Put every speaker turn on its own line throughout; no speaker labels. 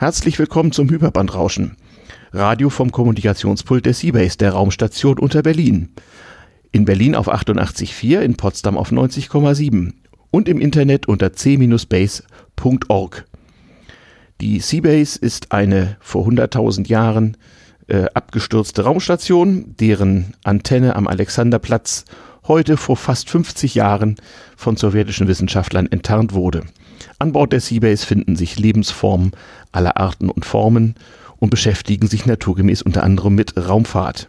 Herzlich willkommen zum Hyperbandrauschen. Radio vom Kommunikationspult der Seabase, der Raumstation unter Berlin. In Berlin auf 88.4, in Potsdam auf 90,7 und im Internet unter c-base.org. Die Seabase ist eine vor 100.000 Jahren äh, abgestürzte Raumstation, deren Antenne am Alexanderplatz heute vor fast 50 Jahren von sowjetischen Wissenschaftlern enttarnt wurde. An Bord der Seabase finden sich Lebensformen aller Arten und Formen und beschäftigen sich naturgemäß unter anderem mit Raumfahrt.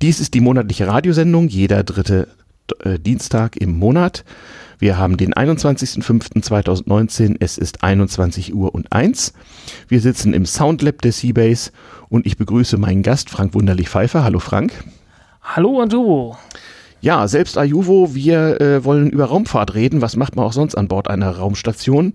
Dies ist die monatliche Radiosendung, jeder dritte äh, Dienstag im Monat. Wir haben den 21.05.2019, es ist 21 Uhr und 1. Wir sitzen im Soundlab der Seabase und ich begrüße meinen Gast Frank Wunderlich Pfeiffer. Hallo Frank.
Hallo Anduo.
Ja, selbst Ajuvo, wir äh, wollen über Raumfahrt reden. Was macht man auch sonst an Bord einer Raumstation?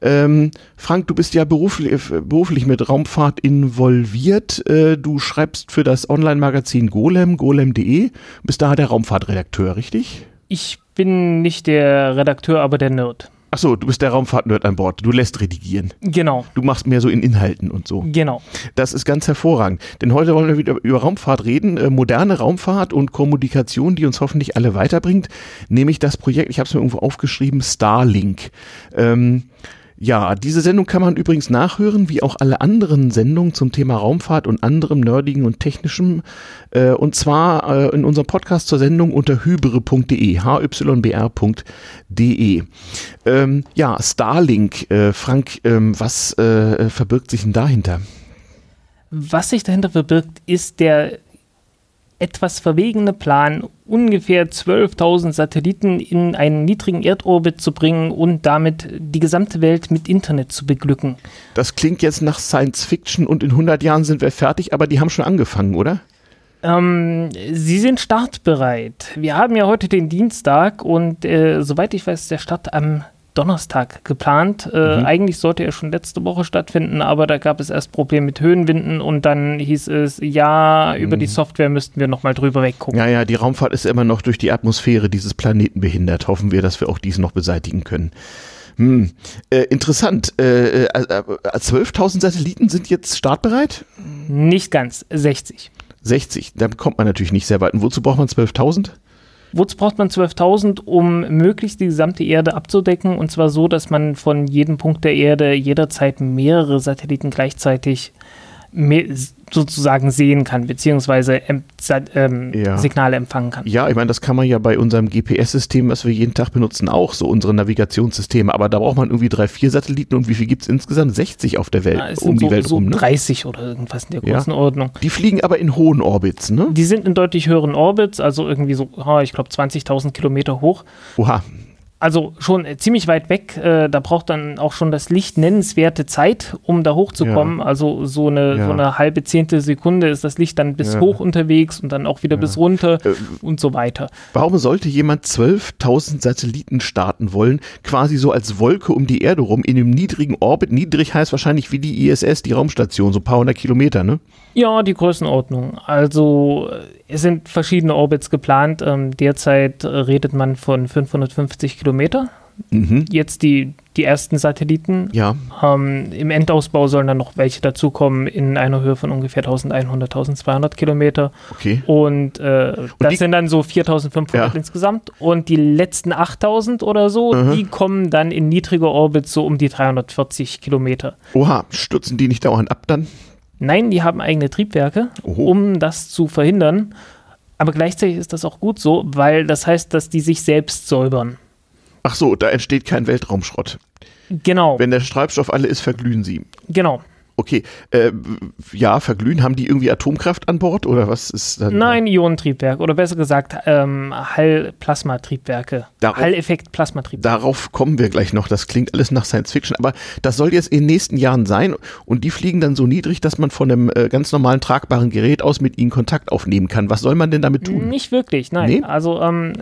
Ähm, Frank, du bist ja beruflich, beruflich mit Raumfahrt involviert. Äh, du schreibst für das Online-Magazin Golem, golem.de. Bist da der Raumfahrtredakteur, richtig?
Ich bin nicht der Redakteur, aber der Nerd.
Achso, du bist der Raumfahrt-Nerd an Bord. Du lässt redigieren.
Genau.
Du machst mehr so in Inhalten und so.
Genau.
Das ist ganz hervorragend. Denn heute wollen wir wieder über Raumfahrt reden. Äh, moderne Raumfahrt und Kommunikation, die uns hoffentlich alle weiterbringt. Nämlich das Projekt, ich habe es mir irgendwo aufgeschrieben, Starlink. Ähm, ja, diese Sendung kann man übrigens nachhören, wie auch alle anderen Sendungen zum Thema Raumfahrt und anderem Nerdigen und Technischem. Äh, und zwar äh, in unserem Podcast zur Sendung unter hybre.de, hybr.de. Ähm, ja, Starlink, äh, Frank, ähm, was äh, verbirgt sich denn dahinter?
Was sich dahinter verbirgt, ist der etwas verwegene Plan, ungefähr 12.000 Satelliten in einen niedrigen Erdorbit zu bringen und damit die gesamte Welt mit Internet zu beglücken.
Das klingt jetzt nach Science Fiction und in 100 Jahren sind wir fertig, aber die haben schon angefangen, oder?
Ähm, sie sind startbereit. Wir haben ja heute den Dienstag und äh, soweit ich weiß, ist der Start am Donnerstag geplant. Äh, mhm. Eigentlich sollte er schon letzte Woche stattfinden, aber da gab es erst Probleme mit Höhenwinden und dann hieß es, ja, über mhm. die Software müssten wir nochmal drüber weggucken.
Ja, ja, die Raumfahrt ist immer noch durch die Atmosphäre dieses Planeten behindert. Hoffen wir, dass wir auch dies noch beseitigen können. Hm. Äh, interessant. Äh, äh, 12.000 Satelliten sind jetzt startbereit?
Nicht ganz, 60.
60, da kommt man natürlich nicht sehr weit. Und wozu braucht man 12.000?
Wozu braucht man 12.000, um möglichst die gesamte Erde abzudecken? Und zwar so, dass man von jedem Punkt der Erde jederzeit mehrere Satelliten gleichzeitig sozusagen sehen kann, beziehungsweise ähm, ja. Signale empfangen kann.
Ja, ich meine, das kann man ja bei unserem GPS-System, was wir jeden Tag benutzen, auch, so unsere Navigationssysteme. Aber da braucht man irgendwie drei, vier Satelliten und wie viel gibt es insgesamt? 60 auf der Welt, ja,
um so, die Welt so rum. Ne? 30 oder irgendwas in der Größenordnung.
Ja. Die fliegen aber in hohen Orbits, ne?
Die sind in deutlich höheren Orbits, also irgendwie so, ich glaube, 20.000 Kilometer hoch.
Oha
also schon ziemlich weit weg. Äh, da braucht dann auch schon das Licht nennenswerte Zeit, um da hochzukommen. Ja. Also so eine, ja. so eine halbe zehnte Sekunde ist das Licht dann bis ja. hoch unterwegs und dann auch wieder bis runter äh, und so weiter.
Warum sollte jemand 12.000 Satelliten starten wollen, quasi so als Wolke um die Erde rum, in einem niedrigen Orbit? Niedrig heißt wahrscheinlich wie die ISS, die Raumstation, so ein paar hundert Kilometer, ne?
Ja, die Größenordnung. Also es sind verschiedene Orbits geplant. Ähm, derzeit redet man von 550 Kilometer. Mhm. Jetzt die, die ersten Satelliten.
Ja.
Ähm, Im Endausbau sollen dann noch welche dazukommen in einer Höhe von ungefähr 1100, 1200 Kilometer.
Okay.
Und, äh, Und das sind dann so 4500 ja. insgesamt. Und die letzten 8000 oder so, mhm. die kommen dann in niedriger Orbit so um die 340 Kilometer.
Oha, stürzen die nicht dauernd ab dann?
Nein, die haben eigene Triebwerke, Oho. um das zu verhindern. Aber gleichzeitig ist das auch gut so, weil das heißt, dass die sich selbst säubern.
Ach so, da entsteht kein Weltraumschrott.
Genau.
Wenn der Treibstoff alle ist, verglühen sie.
Genau.
Okay, äh, ja, verglühen, haben die irgendwie Atomkraft an Bord oder was ist dann?
Nein, Ionentriebwerk oder besser gesagt ähm, Hall-Plasmatriebwerke. Hall-Effekt-Plasmatriebwerke.
Darauf kommen wir gleich noch, das klingt alles nach Science Fiction, aber das soll jetzt in den nächsten Jahren sein und die fliegen dann so niedrig, dass man von einem äh, ganz normalen tragbaren Gerät aus mit ihnen Kontakt aufnehmen kann. Was soll man denn damit tun?
Nicht wirklich, nein. Nee? Also ähm,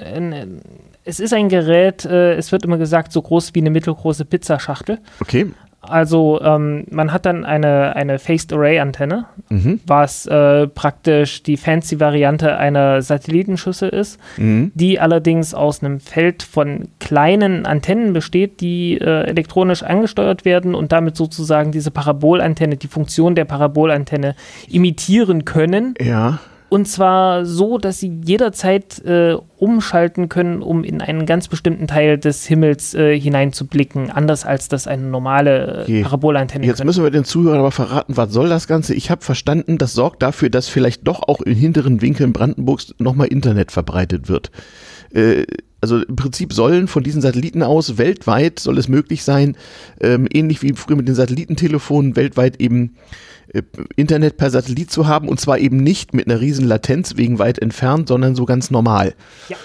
es ist ein Gerät, äh, es wird immer gesagt, so groß wie eine mittelgroße Pizzaschachtel.
Okay.
Also ähm, man hat dann eine, eine Phased Array Antenne,
Mhm.
was äh, praktisch die fancy Variante einer Satellitenschüssel ist,
Mhm.
die allerdings aus einem Feld von kleinen Antennen besteht, die äh, elektronisch angesteuert werden und damit sozusagen diese Parabolantenne, die Funktion der Parabolantenne imitieren können.
Ja.
Und zwar so, dass sie jederzeit äh, umschalten können, um in einen ganz bestimmten Teil des Himmels äh, hineinzublicken, anders als das eine normale äh. Parabolantenne
Jetzt
könnte.
müssen wir den Zuhörern aber verraten, was soll das Ganze? Ich habe verstanden, das sorgt dafür, dass vielleicht doch auch in hinteren Winkeln Brandenburgs nochmal Internet verbreitet wird. Äh, also im Prinzip sollen von diesen Satelliten aus weltweit soll es möglich sein, ähm, ähnlich wie früher mit den Satellitentelefonen weltweit eben äh, Internet per Satellit zu haben und zwar eben nicht mit einer riesen Latenz wegen weit entfernt, sondern so ganz normal.
Ja.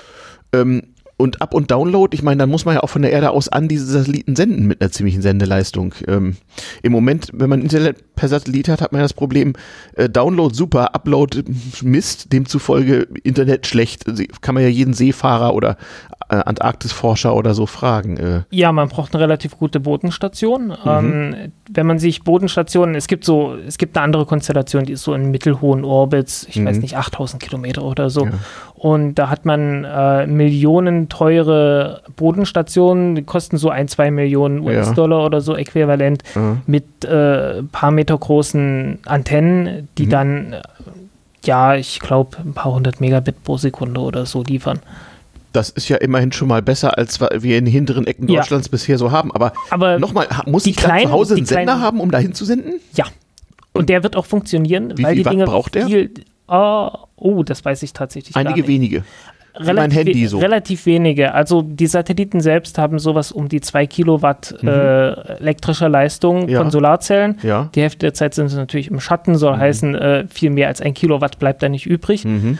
Ähm, und Up- und Download, ich meine, dann muss man ja auch von der Erde aus an diese Satelliten senden mit einer ziemlichen Sendeleistung. Ähm, Im Moment, wenn man Internet per Satellit hat, hat man ja das Problem, äh, Download super, Upload äh, Mist, demzufolge Internet schlecht. Sie- Kann man ja jeden Seefahrer oder äh, Antarktisforscher oder so fragen. Äh,
Ja, man braucht eine relativ gute Bodenstation.
Mhm.
Ähm, wenn man sich Bodenstationen, es gibt so, es gibt eine andere Konstellation, die ist so in mittelhohen Orbits, ich weiß
Mhm.
nicht, 8000 Kilometer oder so.
Ja.
Und da hat man äh, Millionen teure Bodenstationen, die kosten so ein, zwei Millionen
Ja.
US-Dollar oder so äquivalent,
äh,
mit äh, paar Meter großen Antennen, die
Mhm.
dann, äh, ja, ich glaube, ein paar hundert Megabit pro Sekunde oder so liefern.
Das ist ja immerhin schon mal besser, als wir in den hinteren Ecken
Ja.
Deutschlands bisher so haben. Aber
Aber
nochmal, muss
die
ich
kleinen-
zu Hause einen Sender
kleinen-
haben, um dahin zu senden?
Ja. Und der wird auch funktionieren,
Wie
weil
viel
die
Watt
Dinge
braucht der?
viel. Oh, oh, das weiß ich tatsächlich gar
Einige
nicht.
wenige.
Relativ,
mein Handy so.
relativ wenige. Also die Satelliten selbst haben sowas um die 2 Kilowatt äh, elektrischer Leistung
Mhm. Ja.
von Solarzellen.
Ja.
Die Hälfte der Zeit sind sie natürlich im Schatten, soll heißen, äh, viel mehr als ein Kilowatt bleibt da nicht übrig.
Mhm.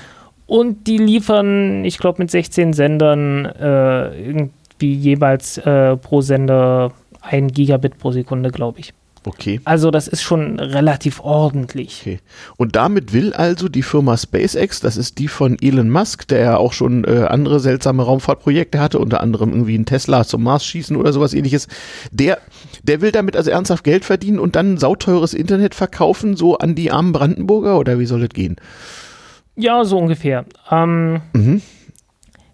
Und die liefern, ich glaube, mit 16 Sendern äh, irgendwie jeweils äh, pro Sender ein Gigabit pro Sekunde, glaube ich.
Okay.
Also das ist schon relativ ordentlich.
Okay. Und damit will also die Firma SpaceX, das ist die von Elon Musk, der ja auch schon äh, andere seltsame Raumfahrtprojekte hatte, unter anderem irgendwie ein Tesla zum Mars schießen oder sowas ähnliches, der, der will damit also ernsthaft Geld verdienen und dann sauteures Internet verkaufen, so an die armen Brandenburger oder wie soll das gehen?
Ja, so ungefähr. Ähm,
Mhm.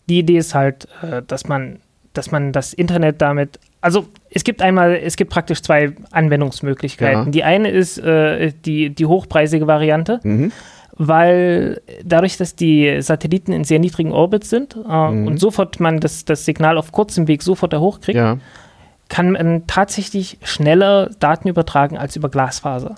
die Idee ist halt, äh, dass man, dass man das Internet damit, also es gibt einmal, es gibt praktisch zwei Anwendungsmöglichkeiten.
Ja.
Die eine ist äh, die, die hochpreisige Variante,
Mhm.
weil dadurch, dass die Satelliten in sehr niedrigen Orbits sind äh,
Mhm.
und sofort man das, das Signal auf kurzem Weg sofort da hochkriegt,
Ja.
kann man tatsächlich schneller Daten übertragen als über Glasfaser.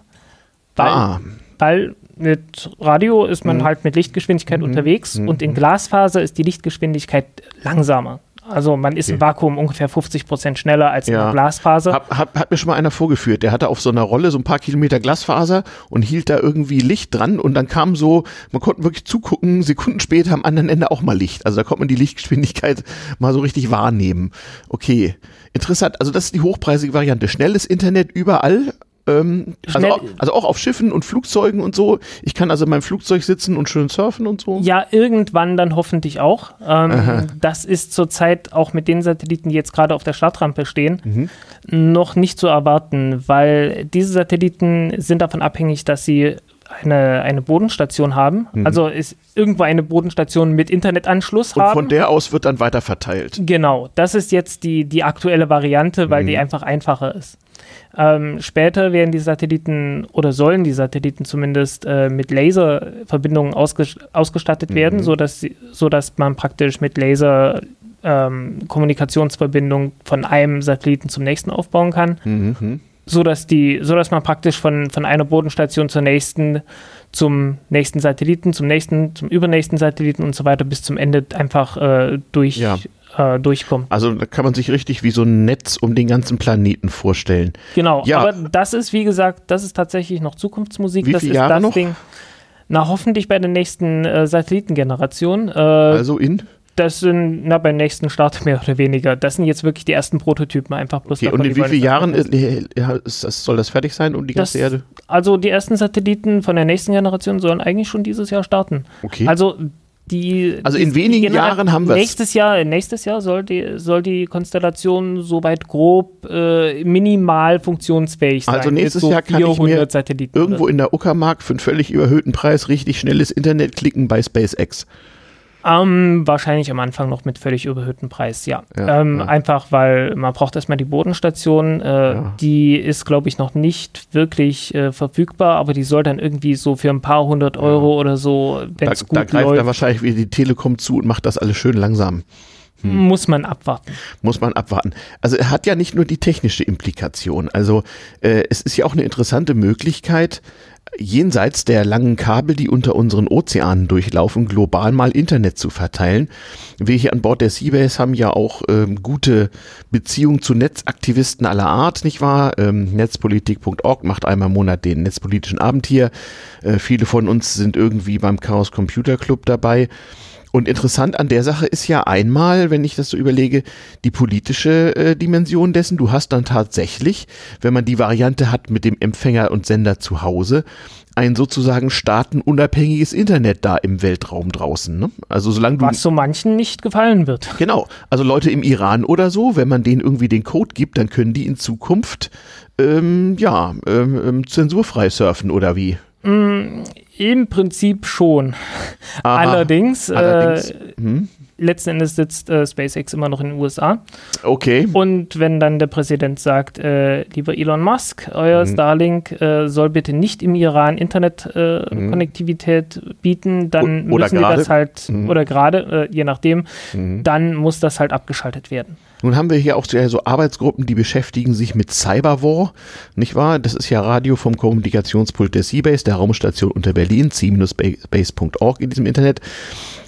Weil,
Ah,
weil mit Radio ist man
Mhm.
halt mit Lichtgeschwindigkeit
Mhm.
unterwegs
Mhm.
und in Glasfaser ist die Lichtgeschwindigkeit langsamer. Also man ist
Okay.
im Vakuum ungefähr 50 Prozent schneller als in
Ja.
der Glasfaser.
Hab, hab, hat mir schon mal einer vorgeführt. Der hatte auf so einer Rolle so ein paar Kilometer Glasfaser und hielt da irgendwie Licht dran und dann kam so, man konnte wirklich zugucken, Sekunden später am anderen Ende auch mal Licht. Also da konnte man die Lichtgeschwindigkeit mal so richtig wahrnehmen. Okay, interessant. Also das ist die hochpreisige Variante. Schnelles Internet überall. Ähm, also, auch, also auch auf Schiffen und Flugzeugen und so. Ich kann also in meinem Flugzeug sitzen und schön surfen und so.
Ja, irgendwann dann hoffentlich auch. Ähm, das ist zurzeit auch mit den Satelliten, die jetzt gerade auf der Startrampe stehen,
Mhm.
noch nicht zu erwarten, weil diese Satelliten sind davon abhängig, dass sie eine, eine Bodenstation haben.
Mhm.
Also ist irgendwo eine Bodenstation mit Internetanschluss
Und
haben.
von der aus wird dann weiter verteilt.
Genau, das ist jetzt die, die aktuelle Variante, weil
Mhm.
die einfach einfacher ist. Ähm, später werden die Satelliten oder sollen die Satelliten zumindest äh, mit Laserverbindungen ausges ausgestattet
Mhm.
werden, sodass, sie, sodass man praktisch mit Laser ähm, Kommunikationsverbindung von einem Satelliten zum nächsten aufbauen kann,
Mhm.
Sodass, die, sodass man praktisch von, von einer Bodenstation zur nächsten, zum nächsten Satelliten, zum nächsten, zum übernächsten Satelliten und so weiter bis zum Ende einfach äh, durch,
Ja.
äh, durchkommt.
Also da kann man sich richtig wie so ein Netz um den ganzen Planeten vorstellen.
Genau,
Ja.
aber das ist, wie gesagt, das ist tatsächlich noch Zukunftsmusik.
Wie
das ist
Jahre
das
noch?
Ding. Na, hoffentlich bei der nächsten äh, Satellitengeneration. Äh,
Also in
das sind, na, beim nächsten Start mehr oder weniger. Das sind jetzt wirklich die ersten Prototypen, einfach bloß
Okay, und in wie vielen Jahren
testen.
äh, ist das, soll das fertig sein um die
Das-
ganze Erde?
Also die ersten Satelliten von der nächsten Generation sollen eigentlich schon dieses Jahr starten.
Okay.
Also die.
Also in
die,
wenigen
die
Jahren haben wir
Nächstes Jahr, nächstes Jahr soll die, soll die Konstellation soweit grob äh, minimal funktionsfähig sein.
Also nächstes
so
Jahr kann ich mir
Satelliten
irgendwo in der Uckermark für einen völlig überhöhten Preis richtig schnelles Internet klicken bei SpaceX.
Ähm, wahrscheinlich am Anfang noch mit völlig überhöhtem Preis, ja.
Ja,
ähm,
ja.
Einfach, weil man braucht erstmal die Bodenstation. Äh,
Ja.
Die ist, glaube ich, noch nicht wirklich äh, verfügbar, aber die soll dann irgendwie so für ein paar hundert Euro oder so, wenn
Da,
es gut
da greift
läuft,
dann wahrscheinlich wieder die Telekom zu und macht das alles schön langsam.
muss man abwarten.
muss man abwarten. Also er hat ja nicht nur die technische Implikation. Also äh, es ist ja auch eine interessante Möglichkeit, jenseits der langen Kabel, die unter unseren Ozeanen durchlaufen, global mal Internet zu verteilen. Wir hier an Bord der Seabase haben ja auch ähm, gute Beziehungen zu Netzaktivisten aller Art, nicht wahr? Ähm, Netzpolitik.org macht einmal im Monat den netzpolitischen Abend hier. Äh, viele von uns sind irgendwie beim Chaos Computer Club dabei. Und interessant an der Sache ist ja einmal, wenn ich das so überlege, die politische äh, Dimension dessen. Du hast dann tatsächlich, wenn man die Variante hat mit dem Empfänger und Sender zu Hause, ein sozusagen staatenunabhängiges Internet da im Weltraum draußen. Ne? Also solange du
Was so manchen nicht gefallen wird.
Genau, also Leute im Iran oder so, wenn man denen irgendwie den Code gibt, dann können die in Zukunft ähm, ja ähm, ähm, zensurfrei surfen oder wie?
Im Prinzip schon.
Aha.
Allerdings,
Allerdings,
Äh,
hm,
letzten Endes sitzt äh, SpaceX immer noch in den USA.
okay.
Und wenn dann der Präsident sagt, äh, lieber Elon Musk, euer
Mhm.
Starlink äh, soll bitte nicht im Iran Internetkonnektivität bieten, dann
O-
müssen wir
gerade.
das halt,
Mhm.
oder gerade, äh, je nachdem,
Mhm.
dann muss das halt abgeschaltet werden.
Nun haben wir hier auch so so Arbeitsgruppen, die beschäftigen sich mit Cyberwar, nicht wahr? Das ist ja Radio vom Kommunikationspult der Seabase, der Raumstation unter Berlin, c-base.org in diesem Internet.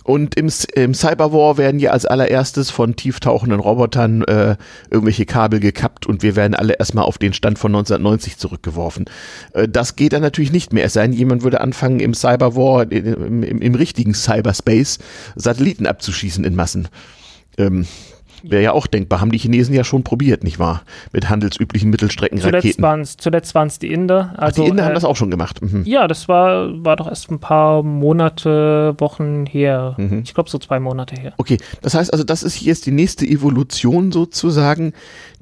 Und im, im Cyberwar werden ja als allererstes von tieftauchenden Robotern äh, irgendwelche Kabel gekappt und wir werden alle erstmal auf den Stand von 1990 zurückgeworfen. Äh, das geht dann natürlich nicht mehr. Es sei denn, jemand würde anfangen, im Cyberwar, im, im, im richtigen Cyberspace, Satelliten abzuschießen in Massen. Ähm, Wäre ja auch denkbar, haben die Chinesen ja schon probiert, nicht wahr? Mit handelsüblichen
Zuletzt
Mittelstreckenraketen.
waren es zuletzt die Inder.
Ach,
Also,
die Inder
äh,
haben das auch schon gemacht. Mhm.
Ja, das war, war doch erst ein paar Monate, Wochen her.
Mhm.
Ich glaube so zwei Monate her.
Okay, das heißt also, das ist jetzt die nächste Evolution sozusagen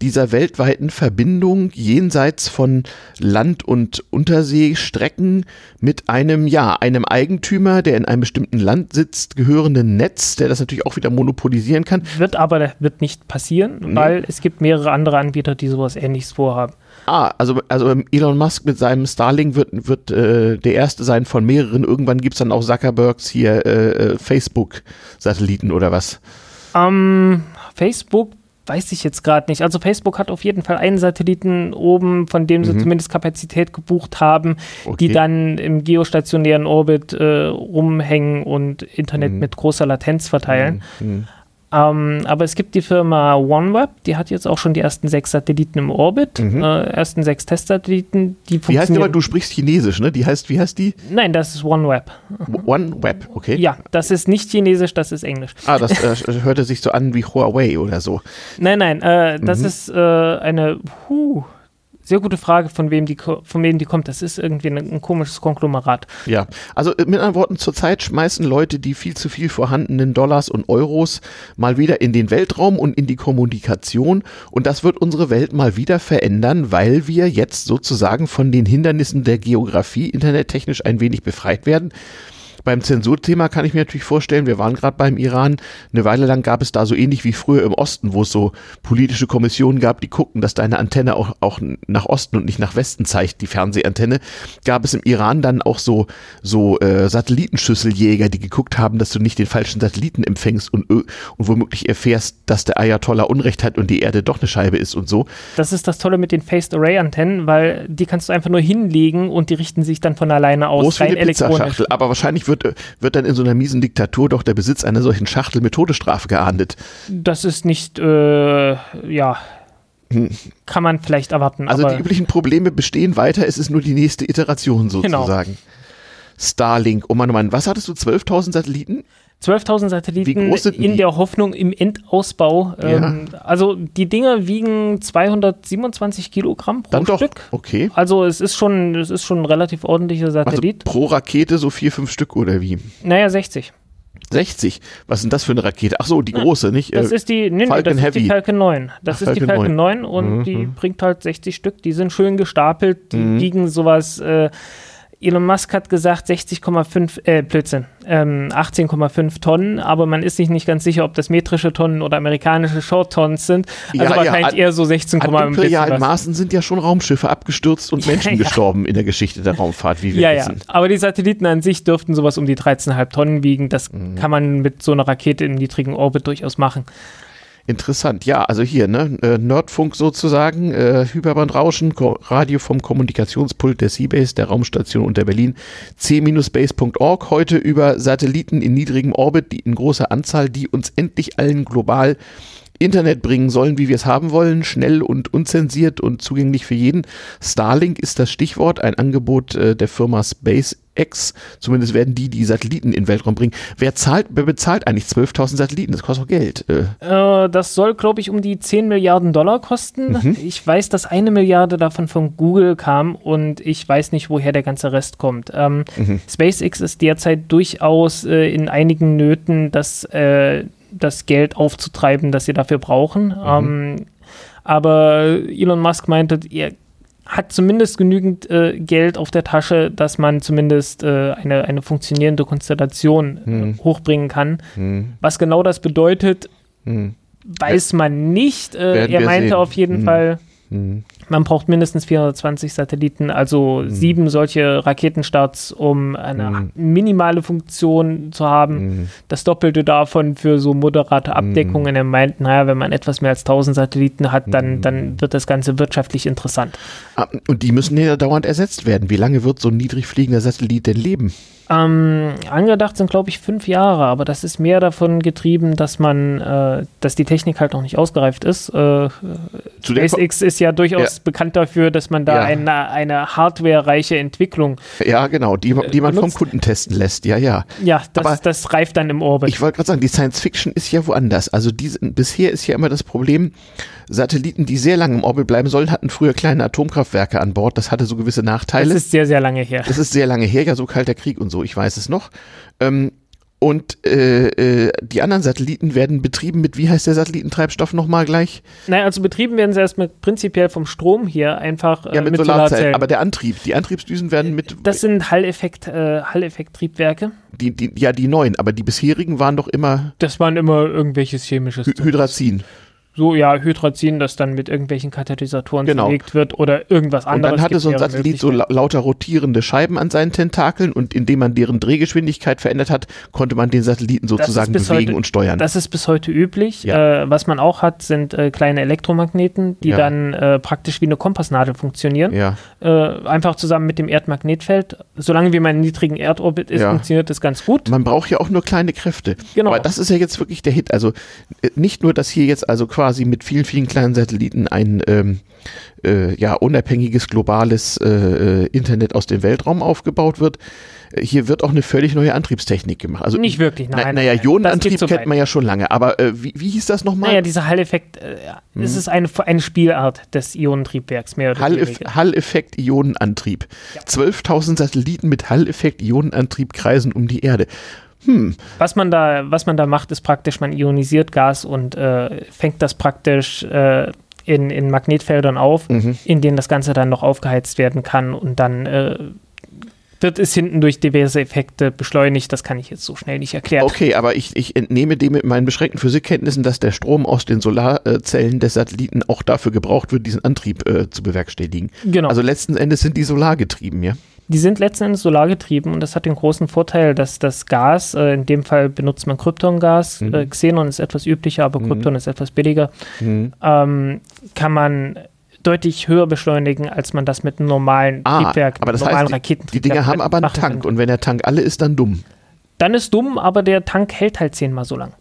dieser weltweiten Verbindung jenseits von Land- und Unterseestrecken mit einem, ja, einem Eigentümer, der in einem bestimmten Land sitzt, gehörenden Netz, der das natürlich auch wieder monopolisieren kann.
Wird aber wird nicht passieren,
Nee.
weil es gibt mehrere andere Anbieter, die sowas ähnliches vorhaben.
Ah, also, also Elon Musk mit seinem Starlink wird, wird äh, der erste sein von mehreren. Irgendwann gibt's dann auch Zuckerbergs hier äh, äh, Facebook-Satelliten oder was.
Ähm, Facebook weiß ich jetzt gerade nicht. Also Facebook hat auf jeden Fall einen Satelliten oben, von dem sie
Mhm.
zumindest Kapazität gebucht haben,
Okay.
die dann im geostationären Orbit äh, rumhängen und Internet
Mhm.
mit großer Latenz verteilen.
Mhm.
Ähm, aber es gibt die Firma OneWeb, die hat jetzt auch schon die ersten sechs Satelliten im Orbit,
Mhm.
äh, ersten sechs Testsatelliten, die
Wie heißt die
funktionieren.
aber? Du sprichst Chinesisch, ne? Die heißt, wie heißt die?
Nein, das ist OneWeb.
OneWeb, okay.
Ja, das ist nicht Chinesisch, das ist Englisch.
Ah, das äh, hörte sich so an wie Huawei oder so.
Nein, nein, äh, das
Mhm.
ist äh, eine huh, sehr gute Frage, von wem die, von wem die kommt. Das ist irgendwie ein, ein komisches Konglomerat.
Ja, also äh, mit anderen Worten, zurzeit schmeißen Leute die viel zu viel vorhandenen Dollars und Euros mal wieder in den Weltraum und in die Kommunikation und das wird unsere Welt mal wieder verändern, weil wir jetzt sozusagen von den Hindernissen der Geografie internettechnisch ein wenig befreit werden. Beim Zensurthema kann ich mir natürlich vorstellen, wir waren gerade beim Iran, eine Weile lang gab es da so ähnlich wie früher im Osten, wo es so politische Kommissionen gab, die guckten, dass deine Antenne auch, auch nach Osten und nicht nach Westen zeigt, die Fernsehantenne, gab es im Iran dann auch so, so äh, Satellitenschüsseljäger, die geguckt haben, dass du nicht den falschen Satelliten empfängst und, und womöglich erfährst, dass der Ayatollah Unrecht hat und die Erde doch eine Scheibe ist und so.
Das ist das Tolle mit den Phased Array Antennen, weil die kannst du einfach nur hinlegen und die richten sich dann von alleine aus.
Groß
rein elektronisch.
Aber wahrscheinlich wird, äh, wird dann in so einer miesen Diktatur doch der Besitz einer solchen Schachtel mit Todesstrafe geahndet.
Das ist nicht, äh, ja, kann man vielleicht erwarten.
Also die üblichen Probleme bestehen weiter, es ist nur die nächste Iteration
Genau.
sozusagen. Starlink, oh Mann, oh Mann, was hattest du, 12.000 Satelliten?
12.000
Wie
Satelliten in der Hoffnung im Endausbau. Ähm, also die Dinger wiegen 227 Kilogramm pro
Dann doch,
Stück.
okay.
Also es ist schon, es ist schon ein relativ ordentlicher
Also
Satellit.
pro Rakete so vier, fünf Stück oder wie?
naja, 60.
60. Was ist denn das für eine Rakete? Ach so, die große, nicht?
Das
Äh,
ist die, nee,
Falcon
das ist
Heavy.
die Falcon 9. Das
Ach,
ist die
Falcon
Falcon 9, und
Mhm.
die bringt halt 60 Stück. Die sind schön gestapelt. Die
Mhm.
wiegen sowas. Äh, Elon Musk hat gesagt 60,5, äh, Blödsinn, ähm, 18,5 Tonnen, aber man ist sich nicht ganz sicher, ob das metrische Tonnen oder amerikanische Short Tons sind. Also
Ja, ja,
wahrscheinlich
an-
eher so 16,
An
ein bisschen
imperialen
was.
Maßen sind ja schon Raumschiffe abgestürzt und Menschen
Ja, ja.
gestorben in der Geschichte der Raumfahrt, wie wir
Ja, ja.
wissen.
Aber die Satelliten an sich dürften sowas um die 13,5 Tonnen wiegen. Das
Mhm.
kann man mit so einer Rakete im niedrigen Orbit durchaus machen.
Interessant, ja, also hier, ne, äh, Nerdfunk sozusagen, äh, Hyperbandrauschen, Radio vom Kommunikationspult der Seabase, der Raumstation unter Berlin, c-base.org, heute über Satelliten in niedrigem Orbit, die in großer Anzahl, die uns endlich allen global Internet bringen sollen, wie wir es haben wollen, schnell und unzensiert und zugänglich für jeden. Starlink ist das Stichwort, ein Angebot äh, der Firma SpaceX. Zumindest werden die die Satelliten in den Weltraum bringen. Wer zahlt, wer bezahlt eigentlich 12.000 Satelliten? Das kostet auch Geld. Äh,
Äh, das soll, glaube ich, um die 10 Milliarden Dollar kosten.
Mhm.
Ich weiß, dass eine Milliarde davon von Google kam und ich weiß nicht, woher der ganze Rest kommt. Ähm,
Mhm.
SpaceX ist derzeit durchaus in einigen Nöten, das, äh, das Geld aufzutreiben, das sie dafür brauchen.
Mhm.
Ähm, aber Elon Musk meinte, er hat zumindest genügend äh, Geld auf der Tasche, dass man zumindest äh, eine, eine funktionierende Konstellation äh,
Mhm.
hochbringen kann.
hm,
Was genau das bedeutet,
hm,
weiß man nicht. Äh, er meinte
sehen.
auf jeden
Hm.
Fall,
hm.
Man braucht mindestens 420 Satelliten, also sieben solche Raketenstarts, um eine
Hm.
minimale Funktion zu haben.
hm.
Das Doppelte davon für so moderate Abdeckungen. Er meint, naja, wenn man etwas mehr als 1000 Satelliten hat, dann,
Hm.
dann wird das Ganze wirtschaftlich interessant.
Ah, Und die müssen ja dauernd ersetzt werden. Wie lange wird so ein niedrig fliegender Satellit denn leben?
Ähm, angedacht sind, glaube ich, fünf Jahre, aber das ist mehr davon getrieben, dass man, äh, dass die Technik halt noch nicht ausgereift ist. Äh, SpaceX ist ja durchaus bekannt dafür, dass man da
Ja.
eine, eine hardwarereiche Entwicklung,
ja, genau, die, die man vom
benutzt-
Kunden testen lässt. Ja, ja.
ja, das,
Aber
das reift dann im Orbit.
Ich wollte gerade sagen, die Science Fiction ist ja woanders. Also diese, bisher ist ja immer das Problem, Satelliten, die sehr lange im Orbit bleiben sollen, hatten früher kleine Atomkraftwerke an Bord. Das hatte so gewisse
das
Nachteile.
ist sehr, sehr lange her.
Das ist sehr lange her, ja, so kalter Krieg und so, ich weiß es noch. Ähm, und äh, äh, die anderen Satelliten werden betrieben mit, wie heißt der Satellitentreibstoff nochmal gleich?
Naja, also betrieben werden sie erstmal prinzipiell vom Strom hier einfach äh,
Ja, mit, Solarzellen. Aber der Antrieb, die Antriebsdüsen werden mit,
das sind Hall-Effekt, äh, Hall-Effekt-Triebwerke.
die, die, ja, die neuen, aber die bisherigen waren doch immer
Das waren immer irgendwelches chemisches.
Hy. Hydrazin.
So, ja, Hydrazin, das dann mit irgendwelchen Katalysatoren
Genau.
verlegt wird oder irgendwas
Und
anderes.
dann hatte so ein Satellit so lauter rotierende Scheiben an seinen Tentakeln und indem man deren Drehgeschwindigkeit verändert hat, konnte man den Satelliten sozusagen bewegen
heute-
und steuern.
Das ist bis heute üblich.
Ja.
Äh, was man auch hat, sind äh, kleine Elektromagneten, die
Ja.
dann äh, praktisch wie eine Kompassnadel funktionieren.
ja,
Äh, einfach zusammen mit dem Erdmagnetfeld. Solange wie man im niedrigen Erdorbit ist, funktioniert das ganz gut.
man braucht ja auch nur kleine Kräfte.
Genau.
Aber das ist ja jetzt wirklich der Hit. Also äh, nicht nur, dass hier jetzt also quasi mit vielen, vielen kleinen Satelliten ein ähm, äh, ja, unabhängiges globales äh, äh, Internet aus dem Weltraum aufgebaut wird. Äh, Hier wird auch eine völlig neue Antriebstechnik gemacht. Also
Nicht wirklich, nein.
Na, naja, Ionenantrieb
so
kennt man ja schon lange. Aber äh, wie, wie hieß das nochmal?
Naja, dieser Hall-Effekt, äh,
Mhm.
es ist eine, eine Spielart des Ionentriebwerks, mehr oder weniger.
Hall-Effekt-Ionenantrieb. 12.000 Satelliten mit Hall-Effekt-Ionenantrieb kreisen um die Erde.
Was man da, was man da macht, ist praktisch, man ionisiert Gas und äh, fängt das praktisch äh, in, in Magnetfeldern auf,
Mhm.
in denen das Ganze dann noch aufgeheizt werden kann und dann äh, wird es hinten durch diverse Effekte beschleunigt. Das kann ich jetzt so schnell nicht erklären.
Okay, aber ich, ich entnehme dem mit meinen beschränkten Physikkenntnissen, dass der Strom aus den Solarzellen des Satelliten auch dafür gebraucht wird, diesen Antrieb äh, zu bewerkstelligen.
Genau.
Also letzten Endes sind die solargetrieben, ja?
Die sind letzten Endes solargetrieben und das hat den großen Vorteil, dass das Gas, äh, in dem Fall benutzt man Kryptongas,
Mhm.
äh, Xenon ist etwas üblicher, aber Krypton ist etwas billiger,
Mhm.
ähm, kann man deutlich höher beschleunigen, als man das mit einem normalen
Ah,
Triebwerk,
aber das
normalen
heißt, die, die Dinger haben aber einen Tank
könnte.
und wenn der Tank alle ist, dann dumm.
Dann ist dumm, aber der Tank hält halt zehnmal so lang.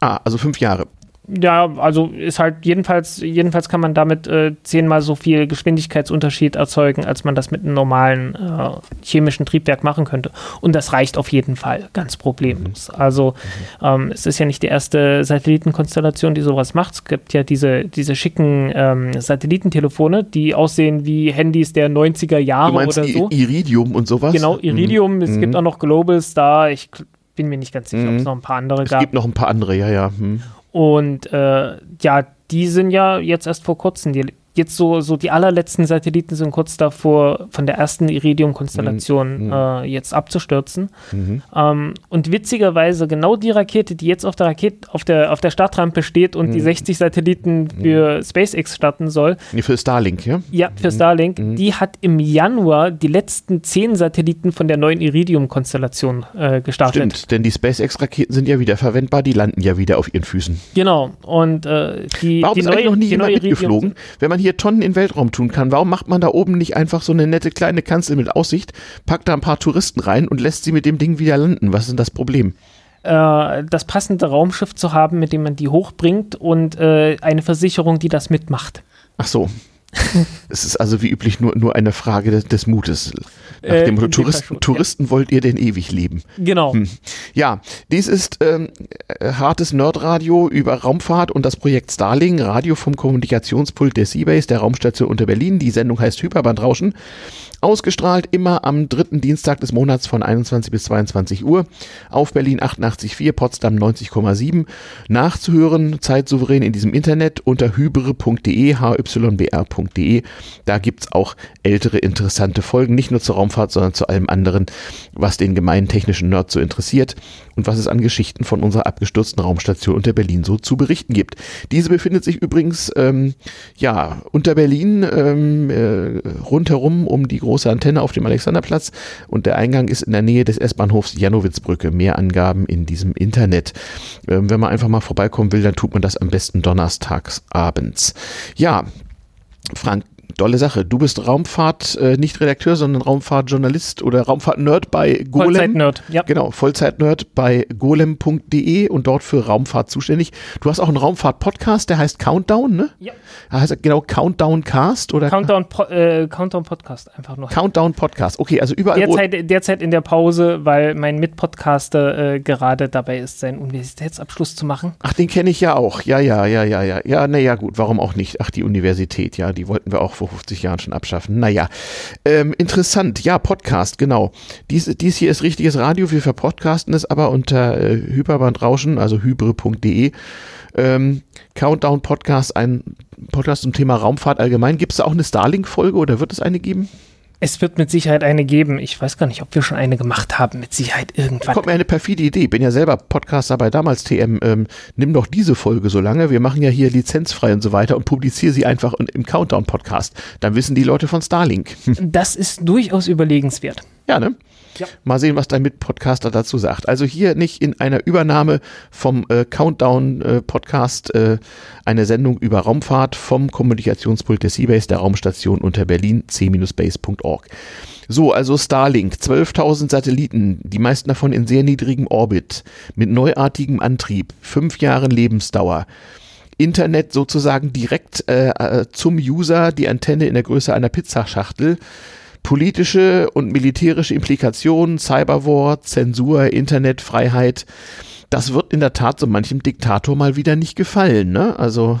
Ah, also fünf Jahre.
Ja, also ist halt jedenfalls, jedenfalls kann man damit äh, zehnmal so viel Geschwindigkeitsunterschied erzeugen, als man das mit einem normalen äh, chemischen Triebwerk machen könnte. Und das reicht auf jeden Fall, ganz problemlos. Also ähm, es ist ja nicht die erste Satellitenkonstellation, die sowas macht. Es gibt ja diese, diese schicken ähm, Satellitentelefone, die aussehen wie Handys der 90er Jahre
Du meinst
oder so.
Iridium und sowas?
Genau, Iridium, es
Mhm.
gibt auch noch Global Star, ich bin mir nicht ganz sicher, ob es
Mhm.
noch ein paar andere
Es
gab.
gibt noch ein paar andere, ja, ja. Hm.
Und äh, ja, die sind ja jetzt erst vor kurzem, die, jetzt so, so die allerletzten Satelliten sind kurz davor, von der ersten Iridium-Konstellation
Mhm.
äh, jetzt abzustürzen.
Mhm.
Ähm, und witzigerweise genau die Rakete, die jetzt auf der Rakete, auf der, auf der Startrampe steht und die
Mhm.
60 Satelliten für SpaceX starten soll,
Nee, für Starlink, ja?
ja, für Starlink,
Mhm.
die hat im Januar die letzten 10 Satelliten von der neuen Iridium-Konstellation äh, gestartet.
Stimmt, denn die SpaceX-Raketen sind ja wieder verwendbar, die landen ja wieder auf ihren Füßen.
Genau. Und äh, die,
Warum
die
ist
neue,
eigentlich noch nie
die
jemand mitgeflogen? Wenn man hier Tonnen in den Weltraum tun kann, warum macht man da oben nicht einfach so eine nette kleine Kanzel mit Aussicht, packt da ein paar Touristen rein und lässt sie mit dem Ding wieder landen? Was ist denn das Problem?
äh, das passende Raumschiff zu haben, mit dem man die hochbringt und äh, eine Versicherung, die das mitmacht.
Ach so. es ist also wie üblich nur, nur eine Frage des, des Mutes. Nach
Äh,
dem Motto, Touristen,
schon, ja.
Touristen wollt ihr denn ewig leben?
Genau.
Hm. Ja, dies ist ähm, äh, hartes Nerdradio über Raumfahrt und das Projekt Starling, Radio vom Kommunikationspult der Seabase, der Raumstation unter Berlin. Die Sendung heißt Hyperbandrauschen. Ausgestrahlt immer am dritten Dienstag des Monats von 21 bis 22 Uhr auf Berlin 88,4, Potsdam 90,7. Nachzuhören, zeitsouverän in diesem Internet unter hybre.de, hybr.de. Da gibt's auch ältere interessante Folgen, nicht nur zur Raumfahrt, sondern zu allem anderen, was den gemeinen technischen Nerd so interessiert und was es an Geschichten von unserer abgestürzten Raumstation unter Berlin so zu berichten gibt. Diese befindet sich übrigens ähm, ja unter Berlin ähm, äh, rundherum um die große Antenne auf dem Alexanderplatz und der Eingang ist in der Nähe des S-Bahnhofs Janowitzbrücke. Mehr Angaben in diesem Internet. Ähm, wenn man einfach mal vorbeikommen will, dann tut man das am besten donnerstags abends. Ja, Frank, tolle Sache. Du bist Raumfahrt, äh, nicht Redakteur, sondern Raumfahrtjournalist oder Raumfahrt-Nerd bei Golem.
Vollzeit-Nerd. Ja.
Genau, Vollzeit-Nerd bei golem.de und dort für Raumfahrt zuständig. Du hast auch einen Raumfahrt-Podcast, der heißt Countdown, ne?
Ja.
Er heißt genau Countdown Cast oder
Countdown, po äh, Countdown Podcast einfach nur.
Countdown Podcast. Okay, also überall.
Derzeit, derzeit in der Pause, weil mein Mitpodcaster äh, gerade dabei ist, seinen Universitätsabschluss zu machen.
Ach, den kenne ich ja auch. Ja, ja, ja, ja, ja. Ja, naja, gut, warum auch nicht? Ach, die Universität, ja, die wollten wir auch vor 50 Jahren schon abschaffen. Naja, ähm, interessant. Ja, Podcast, genau. Dies, dies hier ist richtiges Radio. Wir verpodcasten es aber unter äh, Hyperbandrauschen, also hybre.de. Ähm, Countdown Podcast, ein Podcast zum Thema Raumfahrt allgemein. Gibt es da auch eine Starlink-Folge oder wird es eine geben?
Es wird mit Sicherheit eine geben. Ich weiß gar nicht, ob wir schon eine gemacht haben. Mit Sicherheit irgendwann.
Kommt mir eine perfide Idee. Bin ja selber Podcaster bei damals TM. Ähm, nimm doch diese Folge so lange. Wir machen ja hier lizenzfrei und so weiter und publiziere sie einfach im Countdown-Podcast. Dann wissen die Leute von Starlink.
Das ist durchaus überlegenswert.
Ja, ne?
Ja.
Mal sehen, was dein Mitpodcaster dazu sagt. Also hier nicht in einer Übernahme vom äh, Countdown-Podcast äh, eine Sendung über Raumfahrt vom Kommunikationspult der Seabase der Raumstation unter Berlin, c-base.org. So, also Starlink, 12.000 Satelliten, die meisten davon in sehr niedrigem Orbit, mit neuartigem Antrieb, fünf Jahren Lebensdauer. Internet sozusagen direkt äh, äh, zum User, die Antenne in der Größe einer Pizzaschachtel. Politische und militärische Implikationen, Cyberwar, Zensur, Internetfreiheit. Das wird in der Tat so manchem Diktator mal wieder nicht gefallen, ne? Also,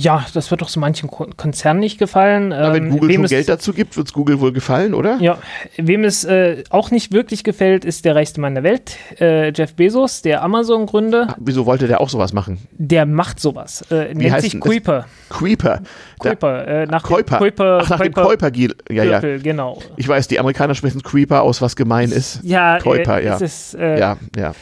Ja, das wird doch so manchem Ko- Konzern nicht gefallen.
na, wenn
Ähm,
Google
wem
schon Geld dazu gibt, wird es Google wohl gefallen, oder?
Ja, wem es äh, auch nicht wirklich gefällt, ist der reichste Mann der Welt, äh, Jeff Bezos, der Amazon-Gründer.
Wieso wollte der auch sowas machen?
Der macht sowas. Äh, nennt
heißt
sich? Kuiper.
Creeper. Der-
Kuiper. Äh, nach dem
Kuiper.
Kuiper.
Ach, nach dem
Kuiper-
Kuiper. Ja, ja.
Genau.
Ich weiß, die Amerikaner sprechen Creeper aus, was gemein ist.
Ja,
Kuiper,
äh,
ja.
Es ist, äh,
Ja, ja.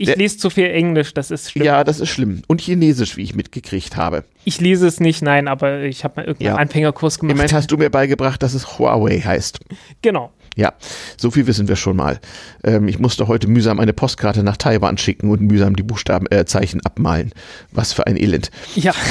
Ich
Der-
lese zu viel Englisch, das ist schlimm.
Ja, das ist schlimm. Und Chinesisch, wie ich mitgekriegt habe.
Ich lese es nicht, nein, aber ich habe mal irgendeinen
Ja.
Anfängerkurs gemacht.
Immerhin hast du mir beigebracht, dass es Huawei heißt.
genau.
Ja, so viel wissen wir schon mal. Ähm, ich musste heute mühsam eine Postkarte nach Taiwan schicken und mühsam die Buchstaben, äh, Zeichen abmalen. Was für ein Elend.
Ja,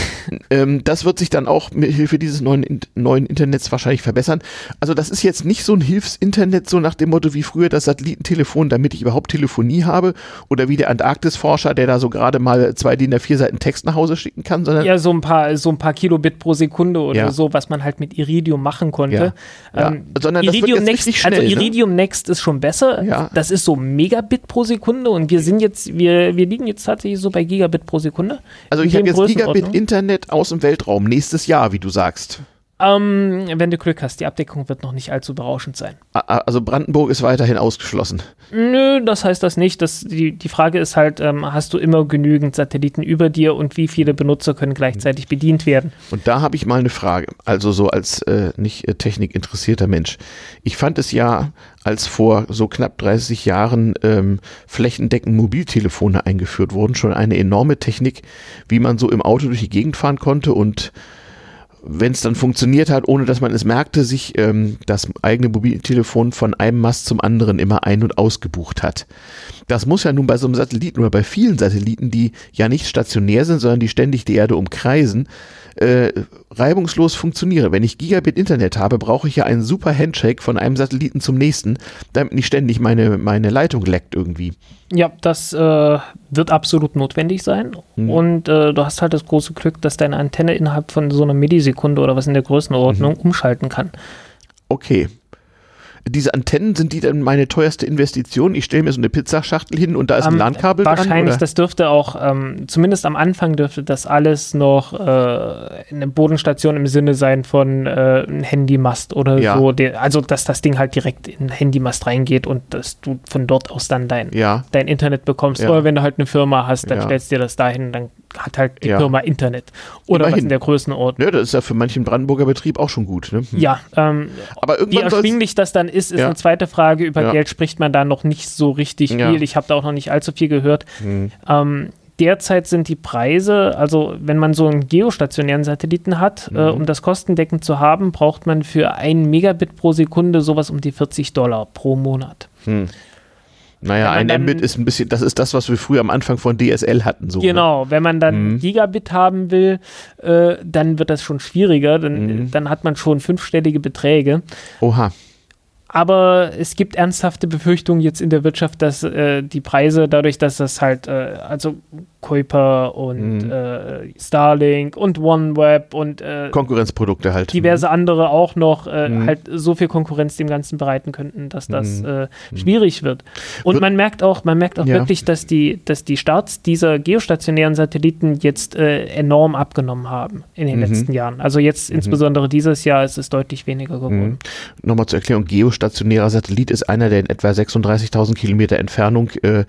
Ähm, das wird sich dann auch mit Hilfe dieses neuen, neuen Internets wahrscheinlich verbessern. Also das ist jetzt nicht so ein Hilfsinternet, so nach dem Motto wie früher das Satellitentelefon, damit ich überhaupt Telefonie habe oder wie der Antarktisforscher, der da so gerade mal zwei DIN A4 Seiten Text nach Hause schicken kann, sondern
ja, so ein paar, so ein paar Kilobit pro Sekunde oder
Ja.
so, was man halt mit Iridium machen konnte.
Ja.
Ähm,
Ja. Sondern das wird
Iridium
jetzt
Next,
richtig schnell,
also
ne?
Iridium Next ist schon besser.
Ja.
Das ist so Megabit pro Sekunde und wir sind jetzt, wir, wir liegen jetzt tatsächlich so bei Gigabit pro Sekunde.
Also ich habe jetzt Gigabit. Internet aus dem Weltraum nächstes Jahr, wie du sagst.
Ähm, wenn du Glück hast, die Abdeckung wird noch nicht allzu berauschend sein.
Also Brandenburg ist weiterhin ausgeschlossen.
Nö, das heißt das nicht. Das, die, die Frage ist halt, ähm, hast du immer genügend Satelliten über dir und wie viele Benutzer können gleichzeitig bedient werden?
Und da habe ich mal eine Frage. Also so als äh, nicht äh, technikinteressierter Mensch. Ich fand es ja, als vor so knapp 30 Jahren ähm, flächendeckend Mobiltelefone eingeführt wurden, schon eine enorme Technik, wie man so im Auto durch die Gegend fahren konnte und wenn es dann funktioniert hat, ohne dass man es merkte, sich ähm, das eigene Mobiltelefon von einem Mast zum anderen immer ein- und ausgebucht hat. Das muss ja nun bei so einem Satelliten oder bei vielen Satelliten, die ja nicht stationär sind, sondern die ständig die Erde umkreisen, äh, reibungslos funktionieren. Wenn ich Gigabit Internet habe, brauche ich ja einen super Handshake von einem Satelliten zum nächsten, damit nicht ständig meine, meine Leitung leckt irgendwie.
Ja, das äh, wird absolut notwendig sein. Hm. Und äh, du hast halt das große Glück, dass deine Antenne innerhalb von so einer Millisekunde oder was in der Größenordnung mhm. umschalten kann.
Okay diese Antennen, sind die dann meine teuerste Investition? Ich stelle mir so eine Pizzaschachtel hin und da ist ein ähm, LAN-Kabel
dran? Wahrscheinlich, das dürfte auch, ähm, zumindest am Anfang dürfte das alles noch äh, eine Bodenstation im Sinne sein von äh, ein Handymast oder ja. so. Der, also, dass das Ding halt direkt in ein Handymast reingeht und dass du von dort aus dann dein, ja. dein Internet bekommst. Ja. Oder wenn du halt eine Firma hast, dann stellst du dir das dahin, dann hat halt die Firma Internet. Oder Immerhin. was in der Größenordnung.
Ja, das ist ja für manchen Brandenburger Betrieb auch schon gut. Ne?
Hm. Ja, ähm, aber irgendwann wie erschwinglich das dann ist, ist ja. eine zweite Frage. Über ja. Geld spricht man da noch nicht so richtig ja. viel. Ich habe da auch noch nicht allzu viel gehört. Mhm. Ähm, derzeit sind die Preise, also wenn man so einen geostationären Satelliten hat, mhm. äh, um das kostendeckend zu haben, braucht man für ein Megabit pro Sekunde sowas um die 40 Dollar pro Monat. Mhm.
Naja, ein Mbit ist ein bisschen, das ist das, was wir früher am Anfang von DSL hatten. So,
ne? genau, ne? wenn man dann mhm. Gigabit haben will, äh, dann wird das schon schwieriger, dann, mhm. dann hat man schon fünfstellige Beträge.
Oha.
Aber es gibt ernsthafte Befürchtungen jetzt in der Wirtschaft, dass äh, die Preise dadurch, dass das halt, äh, also Kuiper und mhm. äh, Starlink und OneWeb und äh,
Konkurrenzprodukte halt.
Diverse mhm. andere auch noch äh, mhm. halt so viel Konkurrenz dem Ganzen bereiten könnten, dass das mhm. äh, mhm. schwierig wird. Und man merkt auch, man merkt auch ja. wirklich, dass die, dass die Starts dieser geostationären Satelliten jetzt äh, enorm abgenommen haben in den mhm. letzten Jahren. Also jetzt insbesondere dieses Jahr ist es deutlich weniger geworden.
Nochmal zur Erklärung, geostationärer Satellit ist einer, der in etwa 36.000 Kilometer Entfernung äh,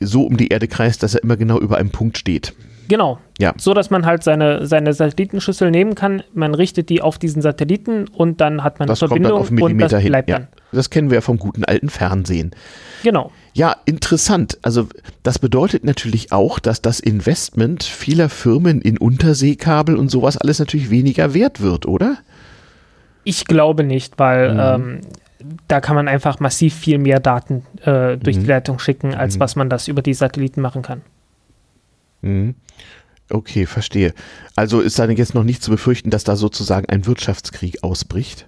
so um die Erde kreist, dass er immer genau über einem Punkt steht.
Genau. Ja. So dass man halt seine, seine Satellitenschüssel nehmen kann, man richtet die auf diesen Satelliten und dann hat man
das
eine Verbindung
kommt dann auf Millimeter und das bleibt hin. Ja. Das kennen wir ja vom guten alten Fernsehen.
Genau.
Ja, interessant. Also das bedeutet natürlich auch, dass das Investment vieler Firmen in Unterseekabel und sowas alles natürlich weniger wert wird, oder?
Ich glaube nicht, weil mhm. ähm, da kann man einfach massiv viel mehr Daten äh, durch mhm. die Leitung schicken, als mhm. was man das über die Satelliten machen kann.
Mhm. Okay, verstehe. Also ist da jetzt noch nicht zu befürchten, dass da sozusagen ein Wirtschaftskrieg ausbricht?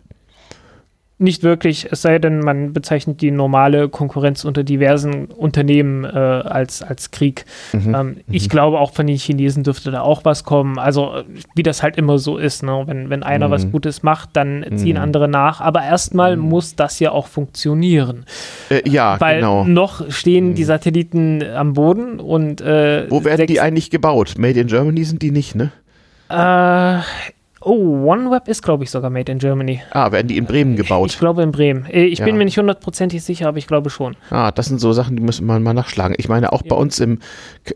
Nicht wirklich, es sei denn, man bezeichnet die normale Konkurrenz unter diversen Unternehmen äh, als, als Krieg. Mhm. Ähm, ich mhm. glaube, auch von den Chinesen dürfte da auch was kommen. Also, wie das halt immer so ist, ne? wenn, wenn einer mhm. was Gutes macht, dann ziehen mhm. andere nach. Aber erstmal mhm. muss das ja auch funktionieren.
Äh, ja,
Weil
genau.
noch stehen die mhm. Satelliten am Boden und. Äh,
Wo werden die eigentlich gebaut? Made in Germany sind die nicht, ne?
Äh, Oh, OneWeb ist, glaube ich, sogar made in Germany.
Ah, werden die in Bremen gebaut?
Ich glaube in Bremen. Äh, ich ja. bin mir nicht hundertprozentig sicher, aber ich glaube schon.
Ah, das sind so Sachen, die müssen wir mal nachschlagen. Ich meine, auch ja. bei uns im,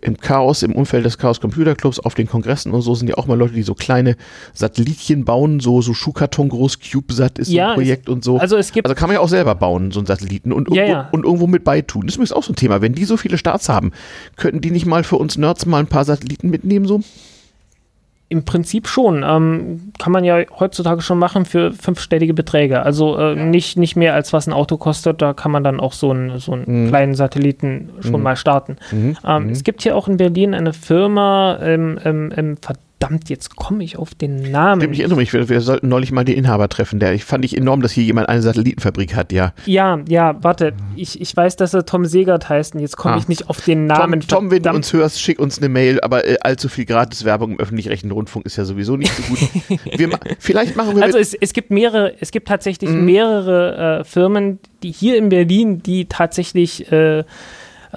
im Chaos, im Umfeld des Chaos Computer Clubs, auf den Kongressen und so sind ja auch mal Leute, die so kleine Satellitchen bauen, so, so Schuhkarton groß, CubeSat ist ja, so ein Projekt es, und so.
Also, es gibt
also kann man ja auch selber bauen, so einen Satelliten und, irgendwo, und irgendwo mit beitun. Das ist auch so ein Thema. Wenn die so viele Starts haben, könnten die nicht mal für uns Nerds mal ein paar Satelliten mitnehmen, so?
Im Prinzip schon. Ähm, kann man ja heutzutage schon machen für fünfstellige Beträge. Also äh, nicht, nicht mehr als was ein Auto kostet. Da kann man dann auch so, ein, so einen mhm. kleinen Satelliten schon mhm. mal starten. Mhm. Ähm, mhm. Es gibt hier auch in Berlin eine Firma im, im, im verdammt, jetzt komme ich auf den Namen.
Ich erinnere mich, wir, wir, sollten neulich mal den Inhaber treffen. Der, ich fand ich enorm, dass hier jemand eine Satellitenfabrik hat, ja.
Ja, ja, warte. Ich, ich weiß, dass er Tom Segert heißt und jetzt komme ah. ich nicht auf den Namen.
Tom, Tom wenn du uns hörst, schick uns eine Mail, aber äh, allzu viel Gratiswerbung im öffentlich-rechtlichen Rundfunk ist ja sowieso nicht so gut. wir, vielleicht machen wir.
Also es, es gibt mehrere, es gibt tatsächlich mhm. mehrere äh, Firmen, die hier in Berlin, die tatsächlich äh,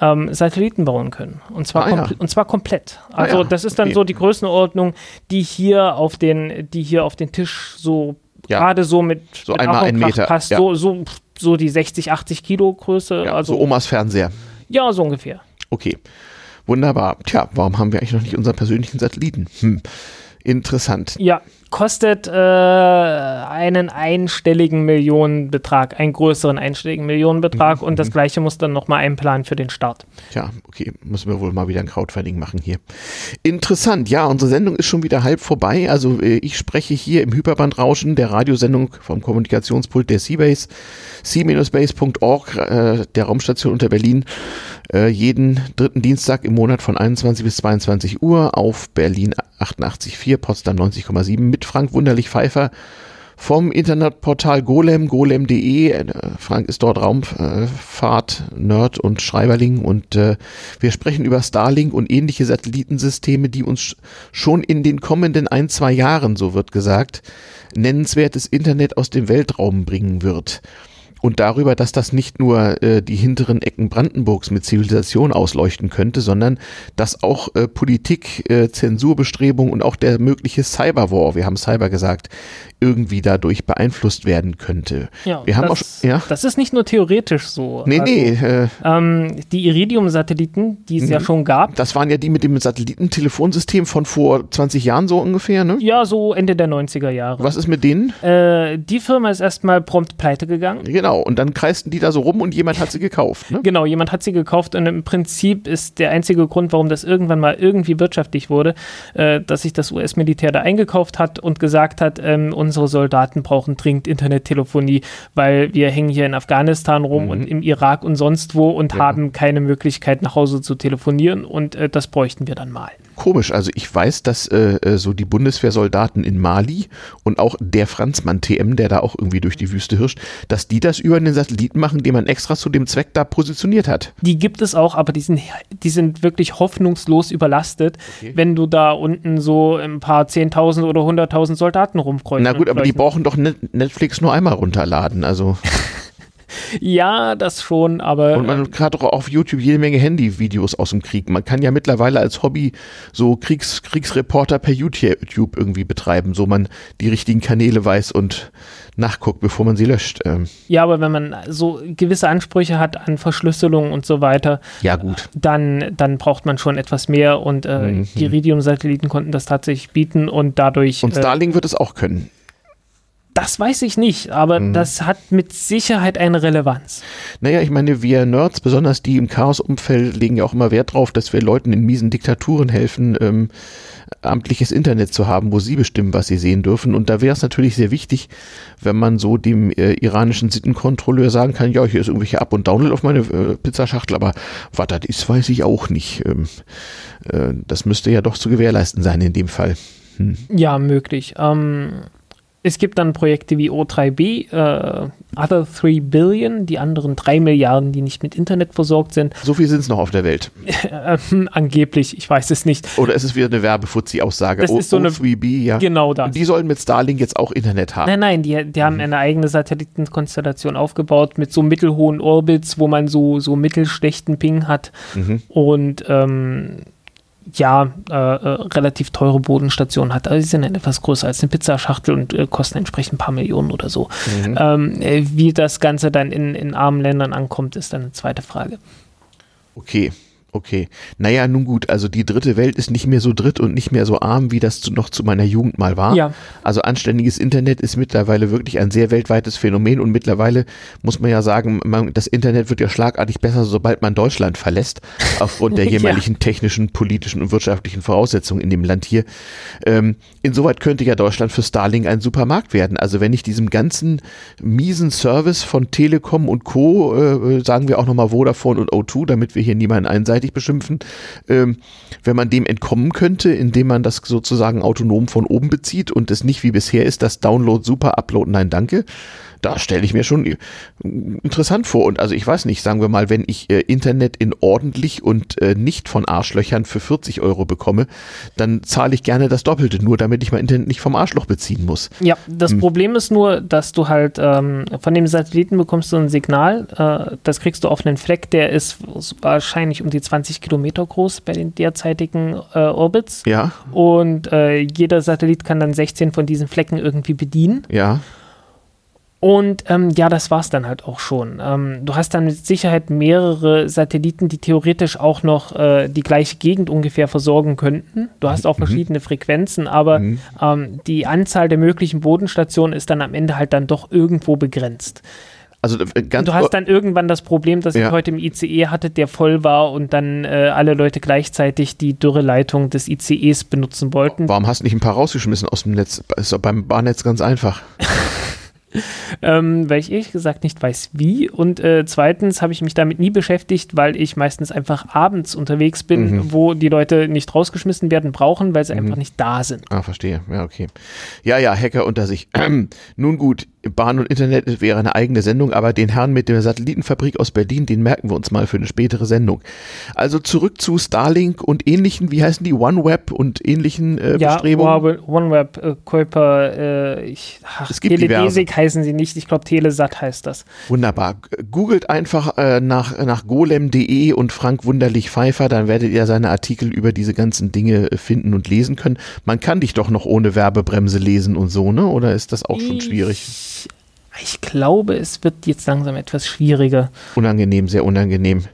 ähm, Satelliten bauen können. Und zwar, ah, ja. und zwar komplett. Also ah, ja. das ist dann okay. so die Größenordnung, die hier auf den, die hier auf den Tisch so ja. gerade so mit,
so mit einmal ein Meter.
passt, so, so, so die 60, 80 Kilo Größe. Also
so Omas Fernseher.
Ja, so ungefähr.
Okay. Wunderbar. Tja, warum haben wir eigentlich noch nicht unseren persönlichen Satelliten? Hm. Interessant.
Ja, kostet äh, einen einstelligen Millionenbetrag, einen größeren einstelligen Millionenbetrag mhm. und das mhm. gleiche muss dann nochmal einplanen für den Start.
Tja, okay, müssen wir wohl mal wieder ein Crowdfunding machen hier. Interessant, ja, unsere Sendung ist schon wieder halb vorbei. Also äh, ich spreche hier im Hyperbandrauschen der Radiosendung vom Kommunikationspult der Seabase, c-base.org, äh, der Raumstation unter Berlin, äh, jeden dritten Dienstag im Monat von 21 bis 22 Uhr auf Berlin 88.4, Potsdam 90,7 mit Frank Wunderlich Pfeiffer vom Internetportal Golem, golem.de. Äh, Frank ist dort Raumfahrt, Nerd und Schreiberling und äh, wir sprechen über Starlink und ähnliche Satellitensysteme, die uns schon in den kommenden ein, zwei Jahren, so wird gesagt, nennenswertes Internet aus dem Weltraum bringen wird und darüber, dass das nicht nur äh, die hinteren Ecken Brandenburgs mit Zivilisation ausleuchten könnte, sondern dass auch äh, Politik, äh, Zensurbestrebungen und auch der mögliche Cyberwar, wir haben Cyber gesagt, irgendwie dadurch beeinflusst werden könnte.
Ja, wir haben das, auch, ja? das ist nicht nur theoretisch so.
Nee, also, nee. Äh,
ähm, die Iridium-Satelliten, die es ja mhm. schon gab.
Das waren ja die mit dem Satellitentelefonsystem von vor 20 Jahren so ungefähr, ne?
Ja, so Ende der 90er Jahre.
Was ist mit denen?
Äh, die Firma ist erstmal prompt pleite gegangen.
Genau, und dann kreisten die da so rum und jemand hat sie gekauft. Ne?
Genau, jemand hat sie gekauft und im Prinzip ist der einzige Grund, warum das irgendwann mal irgendwie wirtschaftlich wurde, äh, dass sich das US-Militär da eingekauft hat und gesagt hat, ähm, unsere Soldaten brauchen dringend Internettelefonie, weil wir hängen hier in Afghanistan rum mhm. und im Irak und sonst wo und ja. haben keine Möglichkeit nach Hause zu telefonieren und äh, das bräuchten wir dann mal
komisch. Also ich weiß, dass äh, äh, so die Bundeswehrsoldaten in Mali und auch der Franzmann TM, der da auch irgendwie durch die Wüste hirscht, dass die das über einen Satelliten machen, den man extra zu dem Zweck da positioniert hat.
Die gibt es auch, aber die sind, die sind wirklich hoffnungslos überlastet, okay. wenn du da unten so ein paar 10.000 oder 100.000 Soldaten rumkreuzen.
Na gut, aber die brauchen doch Netflix nur einmal runterladen, also.
Ja, das schon, aber.
Und man äh, hat doch auf YouTube jede Menge Handyvideos aus dem Krieg. Man kann ja mittlerweile als Hobby so Kriegs, Kriegsreporter per YouTube irgendwie betreiben, so man die richtigen Kanäle weiß und nachguckt, bevor man sie löscht. Ähm.
Ja, aber wenn man so gewisse Ansprüche hat an Verschlüsselung und so weiter,
ja, gut.
Dann, dann braucht man schon etwas mehr und äh, mhm. die Iridium-Satelliten konnten das tatsächlich bieten und dadurch.
Und äh, Starlink äh, wird es auch können.
Das weiß ich nicht, aber mhm. das hat mit Sicherheit eine Relevanz.
Naja, ich meine, wir Nerds, besonders die im Chaos-Umfeld, legen ja auch immer Wert darauf, dass wir Leuten in miesen Diktaturen helfen, ähm, amtliches Internet zu haben, wo sie bestimmen, was sie sehen dürfen. Und da wäre es natürlich sehr wichtig, wenn man so dem äh, iranischen Sittenkontrolleur sagen kann, ja, hier ist irgendwelche Up- und Download auf meine äh, Pizzaschachtel, aber was das ist, weiß ich auch nicht. Ähm, äh, das müsste ja doch zu gewährleisten sein in dem Fall.
Hm. Ja, möglich. Ähm, es gibt dann Projekte wie O3B, äh, Other 3 Billion, die anderen 3 Milliarden, die nicht mit Internet versorgt sind.
So viel sind es noch auf der Welt.
ähm, angeblich, ich weiß es nicht.
Oder ist es wieder eine Werbefuzzi-Aussage?
Das o ist so eine,
O3B, ja.
Genau das.
Die sollen mit Starlink jetzt auch Internet haben.
Nein, nein, die, die mhm. haben eine eigene Satellitenkonstellation aufgebaut mit so mittelhohen Orbits, wo man so, so mittelschlechten Ping hat. Mhm. Und ähm, ja, äh, äh, relativ teure Bodenstationen hat. Also sie sind etwas größer als eine Pizzaschachtel und äh, kosten entsprechend ein paar Millionen oder so. Mhm. Ähm, äh, wie das Ganze dann in, in armen Ländern ankommt, ist dann eine zweite Frage.
Okay. Okay. Naja, nun gut, also die dritte Welt ist nicht mehr so dritt und nicht mehr so arm, wie das zu, noch zu meiner Jugend mal war.
Ja.
Also anständiges Internet ist mittlerweile wirklich ein sehr weltweites Phänomen und mittlerweile muss man ja sagen, man, das Internet wird ja schlagartig besser, sobald man Deutschland verlässt, aufgrund der jährlichen ja. technischen, politischen und wirtschaftlichen Voraussetzungen in dem Land hier. Ähm, insoweit könnte ja Deutschland für Starlink ein Supermarkt werden. Also wenn ich diesem ganzen miesen Service von Telekom und Co., äh, sagen wir auch nochmal Vodafone und O2, damit wir hier niemanden einseitig gegenseitig beschimpfen, ähm, wenn man dem entkommen könnte, indem man das sozusagen autonom von oben bezieht und es nicht wie bisher ist, das Download super, Upload nein danke, da stelle ich mir schon äh, interessant vor. Und also ich weiß nicht, sagen wir mal, wenn ich äh, Internet in ordentlich und äh, nicht von Arschlöchern für 40 Euro bekomme, dann zahle ich gerne das Doppelte, nur damit ich mein Internet nicht vom Arschloch beziehen muss.
Ja, das hm. Problem ist nur, dass du halt ähm, von dem Satelliten bekommst du ein Signal, äh, das kriegst du auf einen Fleck, der ist wahrscheinlich um die 20 Kilometer groß bei den derzeitigen äh, Orbits.
Ja.
Und äh, jeder Satellit kann dann 16 von diesen Flecken irgendwie bedienen.
Ja.
Und ähm, ja, das war es dann halt auch schon. Ähm, du hast dann mit Sicherheit mehrere Satelliten, die theoretisch auch noch äh, die gleiche Gegend ungefähr versorgen könnten. Du hast auch mhm. verschiedene Frequenzen, aber mhm. ähm, die Anzahl der möglichen Bodenstationen ist dann am Ende halt dann doch irgendwo begrenzt. Also äh, ganz du hast dann irgendwann das Problem, das ja. ich heute im ICE hatte, der voll war und dann äh, alle Leute gleichzeitig die Dürreleitung des ICEs benutzen wollten.
Warum hast du nicht ein paar rausgeschmissen aus dem Netz? Ist doch beim Bahnnetz ganz einfach.
ähm, weil ich ehrlich gesagt nicht weiß, wie. Und äh, zweitens habe ich mich damit nie beschäftigt, weil ich meistens einfach abends unterwegs bin, mhm. wo die Leute nicht rausgeschmissen werden brauchen, weil sie mhm. einfach nicht da sind.
Ah, verstehe. Ja, okay. Ja, ja, Hacker unter sich. Nun gut, Bahn und Internet wäre eine eigene Sendung, aber den Herrn mit der Satellitenfabrik aus Berlin, den merken wir uns mal für eine spätere Sendung. Also zurück zu Starlink und ähnlichen, wie heißen die, OneWeb und ähnlichen äh, ja, Bestrebungen?
OneWeb, äh, Kuiper, äh, ich, ach, es gibt Telebasic heißen sie nicht, ich glaube Telesat heißt das.
Wunderbar. Googelt einfach äh, nach, nach golem.de und Frank Wunderlich Pfeiffer, dann werdet ihr seine Artikel über diese ganzen Dinge äh, finden und lesen können. Man kann dich doch noch ohne Werbebremse lesen und so, ne? Oder ist das auch schon schwierig?
Ich glaube, es wird jetzt langsam etwas schwieriger.
Unangenehm, sehr unangenehm.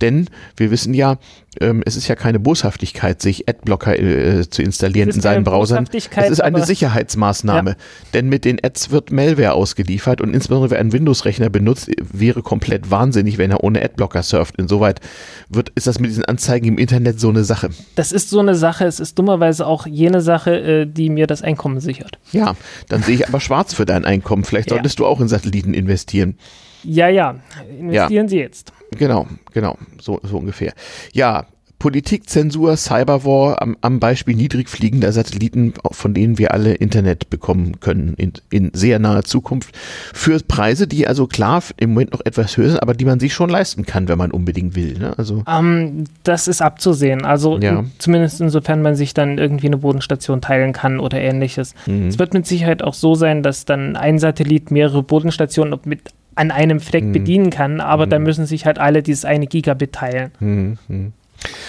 Denn wir wissen ja, ähm, es ist ja keine Boshaftigkeit, sich Adblocker äh, zu installieren in seinen Browsern. Es ist eine Sicherheitsmaßnahme. Ja. Denn mit den Ads wird Malware ausgeliefert und insbesondere wer einen Windows-Rechner benutzt, wäre komplett wahnsinnig, wenn er ohne Adblocker surft. Insoweit wird, ist das mit diesen Anzeigen im Internet so eine Sache.
Das ist so eine Sache. Es ist dummerweise auch jene Sache, äh, die mir das Einkommen sichert.
Ja, dann sehe ich aber schwarz für dein Einkommen. Vielleicht solltest ja. du auch in Satelliten investieren.
Ja, ja, investieren ja. Sie jetzt.
Genau, genau, so, so ungefähr. Ja, Politik, Zensur, Cyberwar am, am Beispiel niedrigfliegender Satelliten, von denen wir alle Internet bekommen können in, in sehr naher Zukunft, für Preise, die also klar im Moment noch etwas höher sind, aber die man sich schon leisten kann, wenn man unbedingt will. Ne? Also,
um, ähm, das ist abzusehen. Also ja. in, zumindest insofern man sich dann irgendwie eine Bodenstation teilen kann oder ähnliches. Mhm. Es wird mit Sicherheit auch so sein, dass dann ein Satellit mehrere Bodenstationen mit an einem Fleck mhm. bedienen kann, aber mhm. da müssen sich halt alle dieses eine Gigabit teilen. Mhm.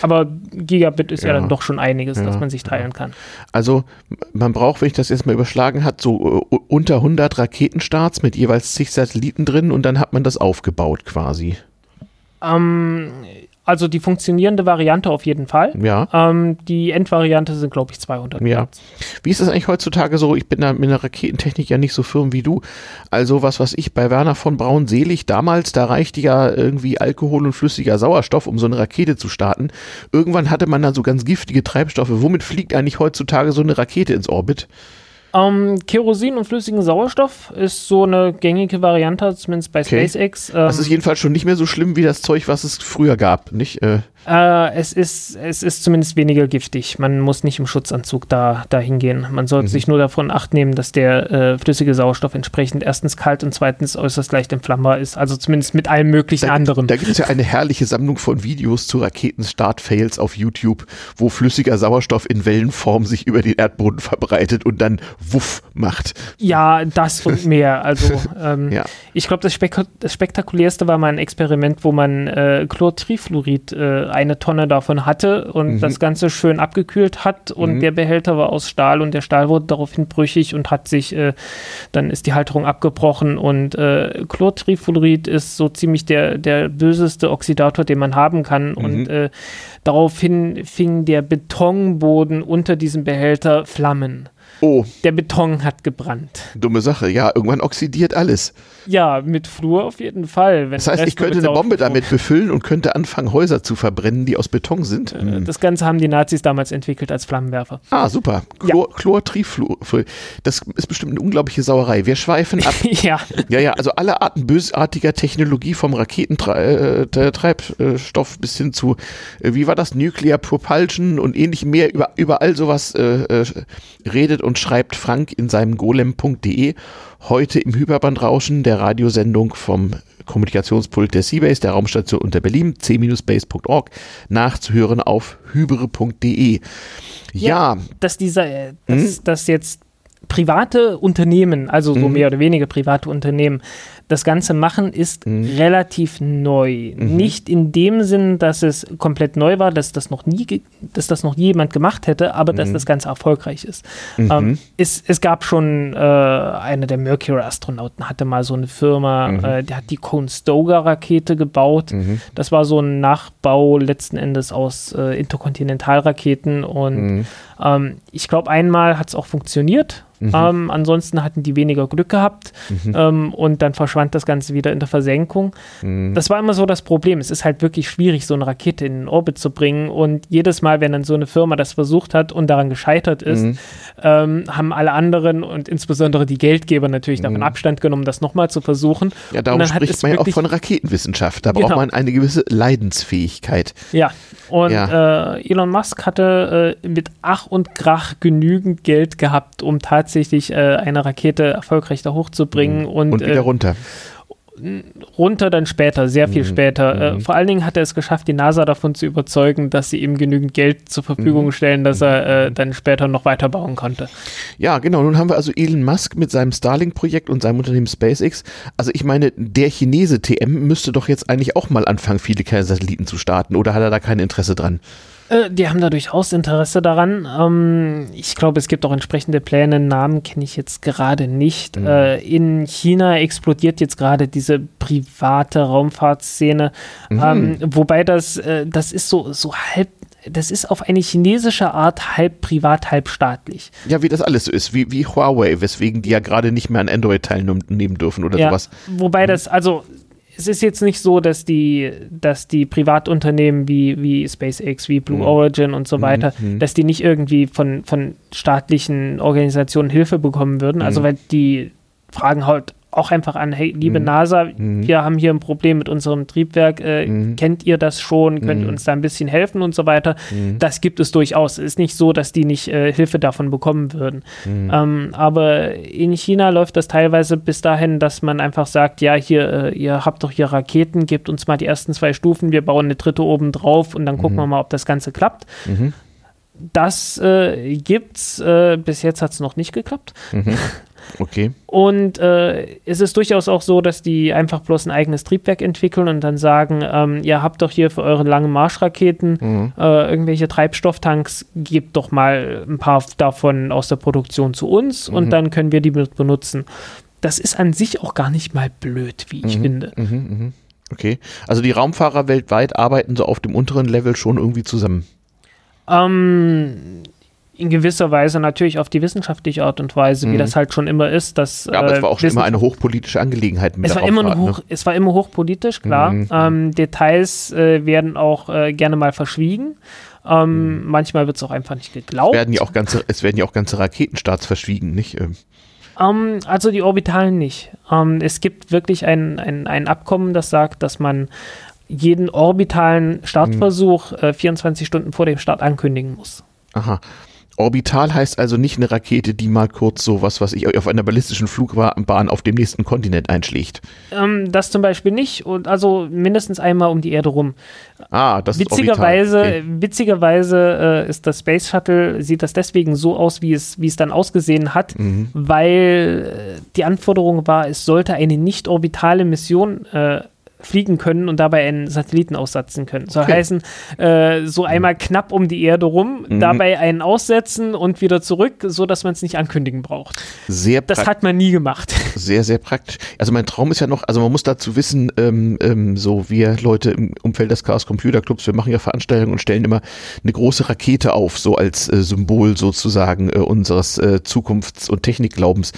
Aber Gigabit ist ja, ja dann doch schon einiges, ja, das man sich teilen kann.
Also man braucht, wenn ich das jetzt mal überschlagen hat, so uh, unter 100 Raketenstarts mit jeweils zig Satelliten drin und dann hat man das aufgebaut quasi.
Ähm, also die funktionierende Variante auf jeden Fall.
Ja.
Ähm, die Endvariante sind, glaube ich, 200.
Ja. Wie ist das eigentlich heutzutage so? Ich bin da mit der Raketentechnik ja nicht so firm wie du. Also was, was ich bei Werner von Braun selig damals, da reichte ja irgendwie Alkohol und flüssiger Sauerstoff, um so eine Rakete zu starten. Irgendwann hatte man dann so ganz giftige Treibstoffe. Womit fliegt eigentlich heutzutage so eine Rakete ins Orbit?
Ähm, Kerosin und flüssigen Sauerstoff ist so eine gängige Variante, zumindest bei okay. SpaceX.
Ähm, das ist jedenfalls schon nicht mehr so schlimm wie das Zeug, was es früher gab, nicht? Äh,
äh, es, ist, es ist zumindest weniger giftig. Man muss nicht im Schutzanzug da, da hingehen. Man sollte mhm. sich nur davon acht nehmen, dass der äh, flüssige Sauerstoff entsprechend erstens kalt und zweitens äußerst leicht entflammbar ist. Also zumindest mit allem möglichen
da,
anderen.
Da gibt es ja eine herrliche Sammlung von Videos zu Raketenstartfails auf YouTube, wo flüssiger Sauerstoff in Wellenform sich über den Erdboden verbreitet und dann Wuff macht.
Ja, das und mehr. Also ähm, ja. Ich glaube, das, Spek das, spektakulärste war mal ein Experiment, wo man äh, Chlortrifluorid äh, eine Tonne davon hatte und mhm. das Ganze schön abgekühlt hat und mhm. der Behälter war aus Stahl und der Stahl wurde daraufhin brüchig und hat sich, äh, dann ist die Halterung abgebrochen und äh, Chlortrifluorid ist so ziemlich der, der böseste Oxidator, den man haben kann mhm. und äh, daraufhin fing der Betonboden unter diesem Behälter Flammen.
Oh.
Der Beton hat gebrannt.
Dumme Sache, ja, irgendwann oxidiert alles.
Ja, mit Flur auf jeden Fall.
das heißt, ich könnte eine Bombe damit befüllen und könnte anfangen, Häuser zu verbrennen, die aus Beton sind.
Äh, das Ganze haben die Nazis damals entwickelt als Flammenwerfer.
Ah, super. Chlor, ja. Chlortrifluor. Das ist bestimmt eine unglaubliche Sauerei. Wir schweifen ab.
ja.
Ja, ja, also alle Arten bösartiger Technologie vom Raketentreibstoff bis hin zu, äh, wie war das, Nuclear Propulsion und ähnlich mehr, über, über all sowas äh, äh redet und und schreibt Frank in seinem golem.de heute im Hyperbandrauschen der Radiosendung vom Kommunikationspult der Seabase, der Raumstation unter Berlin, c-base.org, nachzuhören auf hybre.de.
Ja, ja, dass dieser, äh, dass, hm? dass jetzt private Unternehmen, also so mhm. mehr oder weniger private Unternehmen, das Ganze machen, ist mhm. relativ neu. Mhm. Nicht in dem Sinn, dass es komplett neu war, dass das noch nie, dass das noch jemand gemacht hätte, aber dass mhm. das Ganze erfolgreich ist. Mhm. Ähm, es, es gab schon äh, einer der Mercury-Astronauten hatte mal so eine Firma, mhm. äh, der hat die Cone Stoga-Rakete gebaut. Das war so ein Nachbau letzten Endes aus äh, Interkontinentalraketen und ähm, ich glaube, einmal hat es auch funktioniert. Mhm. Ähm, ansonsten hatten die weniger Glück gehabt mhm. ähm, und dann verschwand das Ganze wieder in der Versenkung. Mhm. Das war immer so das Problem. Es ist halt wirklich schwierig, so eine Rakete in den Orbit zu bringen und jedes Mal, wenn dann so eine Firma das versucht hat und daran gescheitert ist, mhm. ähm, haben alle anderen und insbesondere die Geldgeber natürlich davon mhm. Abstand genommen, das nochmal zu versuchen.
Ja, darum spricht man ja auch von Raketenwissenschaft. Da genau. braucht man eine gewisse Leidensfähigkeit.
Ja, und ja. Äh, Elon Musk hatte äh, mit Ach und Krach genügend Geld gehabt, um tatsächlich äh, eine Rakete erfolgreich da hochzubringen. Mhm. Und,
und wieder äh, runter
runter dann später, sehr viel mhm. später. Äh, mhm. vor allen Dingen hat er es geschafft, die NASA davon zu überzeugen, dass sie ihm genügend Geld zur Verfügung mhm. stellen, dass er äh, dann später noch weiterbauen konnte.
Ja, genau. Nun haben wir also Elon Musk mit seinem Starlink-Projekt und seinem Unternehmen SpaceX. Also ich meine, der Chinese TM müsste doch jetzt eigentlich auch mal anfangen, viele kleine Satelliten zu starten. Oder hat er da kein Interesse dran?
Äh, die haben da durchaus Interesse daran. Ähm, ich glaube, es gibt auch entsprechende Pläne. Namen kenne ich jetzt gerade nicht. Mhm. Äh, in China explodiert jetzt gerade diese private Raumfahrtszene. Mhm. Ähm, wobei das, äh, das ist so, so halb das ist auf eine chinesische Art halb privat, halb staatlich.
Ja, wie das alles so ist, wie, wie Huawei, weswegen die ja gerade nicht mehr an Android teilnehmen dürfen oder ja, sowas.
Wobei das, also es ist jetzt nicht so, dass die, dass die Privatunternehmen wie, wie SpaceX, wie Blue mhm. Origin und so mhm. weiter, mhm. dass die nicht irgendwie von, von staatlichen Organisationen Hilfe bekommen würden. Also mhm. weil die fragen halt auch einfach an, hey, liebe mhm. NASA, mhm. wir haben hier ein Problem mit unserem Triebwerk, äh, mhm. kennt ihr das schon, könnt ihr mhm. uns da ein bisschen helfen und so weiter. Mhm. Das gibt es durchaus. Es ist nicht so, dass die nicht äh, Hilfe davon bekommen würden. Mhm. Ähm, aber in China läuft das teilweise bis dahin, dass man einfach sagt, ja, hier, äh, ihr habt doch hier Raketen, gebt uns mal die ersten zwei Stufen, wir bauen eine dritte oben drauf und dann gucken wir mal, ob das Ganze klappt. Das äh, gibt's. Äh, bis jetzt hat es noch nicht geklappt.
Okay.
Und äh, es ist durchaus auch so, dass die einfach bloß ein eigenes Triebwerk entwickeln und dann sagen, ähm, ihr habt doch hier für eure langen Marschraketen mhm. äh, irgendwelche Treibstofftanks, gebt doch mal ein paar davon aus der Produktion zu uns mhm. und dann können wir die benutzen. Das ist an sich auch gar nicht mal blöd, wie ich mhm. finde. Mhm,
mhm. Okay. Also die Raumfahrer weltweit arbeiten so auf dem unteren Level schon irgendwie zusammen.
Ähm, in gewisser Weise natürlich auf die wissenschaftliche Art und Weise, mhm. wie das halt schon immer ist. Dass,
ja, aber es war auch schon immer eine hochpolitische Angelegenheit.
Mit es, war immer hoch, ne? es war immer hochpolitisch, klar. Mhm. Ähm, Details äh, werden auch äh, gerne mal verschwiegen. Ähm, mhm. Manchmal wird es auch einfach nicht geglaubt.
Es werden ja auch ganze, es werden ja auch ganze Raketenstarts verschwiegen, nicht?
Ähm. Um, ähm, also die Orbitalen nicht. Um, ähm, es gibt wirklich ein, ein, ein Abkommen, das sagt, dass man jeden orbitalen Startversuch mhm. äh, 24 Stunden vor dem Start ankündigen muss.
Aha. Orbital heißt also nicht eine Rakete, die mal kurz so was, was ich auf einer ballistischen Flugbahn auf dem nächsten Kontinent einschlägt.
Ähm, das zum Beispiel nicht und also mindestens einmal um die Erde rum.
Ah, das
witzigerweise,
ist orbital.
Okay. Witzigerweise äh, ist das Space Shuttle, sieht das deswegen so aus, wie es, wie es dann ausgesehen hat, mhm. weil äh, die Anforderung war, es sollte eine nicht orbitale Mission äh, fliegen können und dabei einen Satelliten aussetzen können. Soll okay. heißen, äh, so einmal knapp um die Erde rum, mhm. dabei einen aussetzen und wieder zurück, so dass man es nicht ankündigen braucht.
Sehr
das hat man nie gemacht.
Sehr, sehr praktisch. Also mein Traum ist ja noch, also man muss dazu wissen, ähm, ähm, so wir Leute im Umfeld des Chaos Computer Clubs, wir machen ja Veranstaltungen und stellen immer eine große Rakete auf, so als äh, Symbol sozusagen äh, unseres äh, Zukunfts- und Technikglaubens.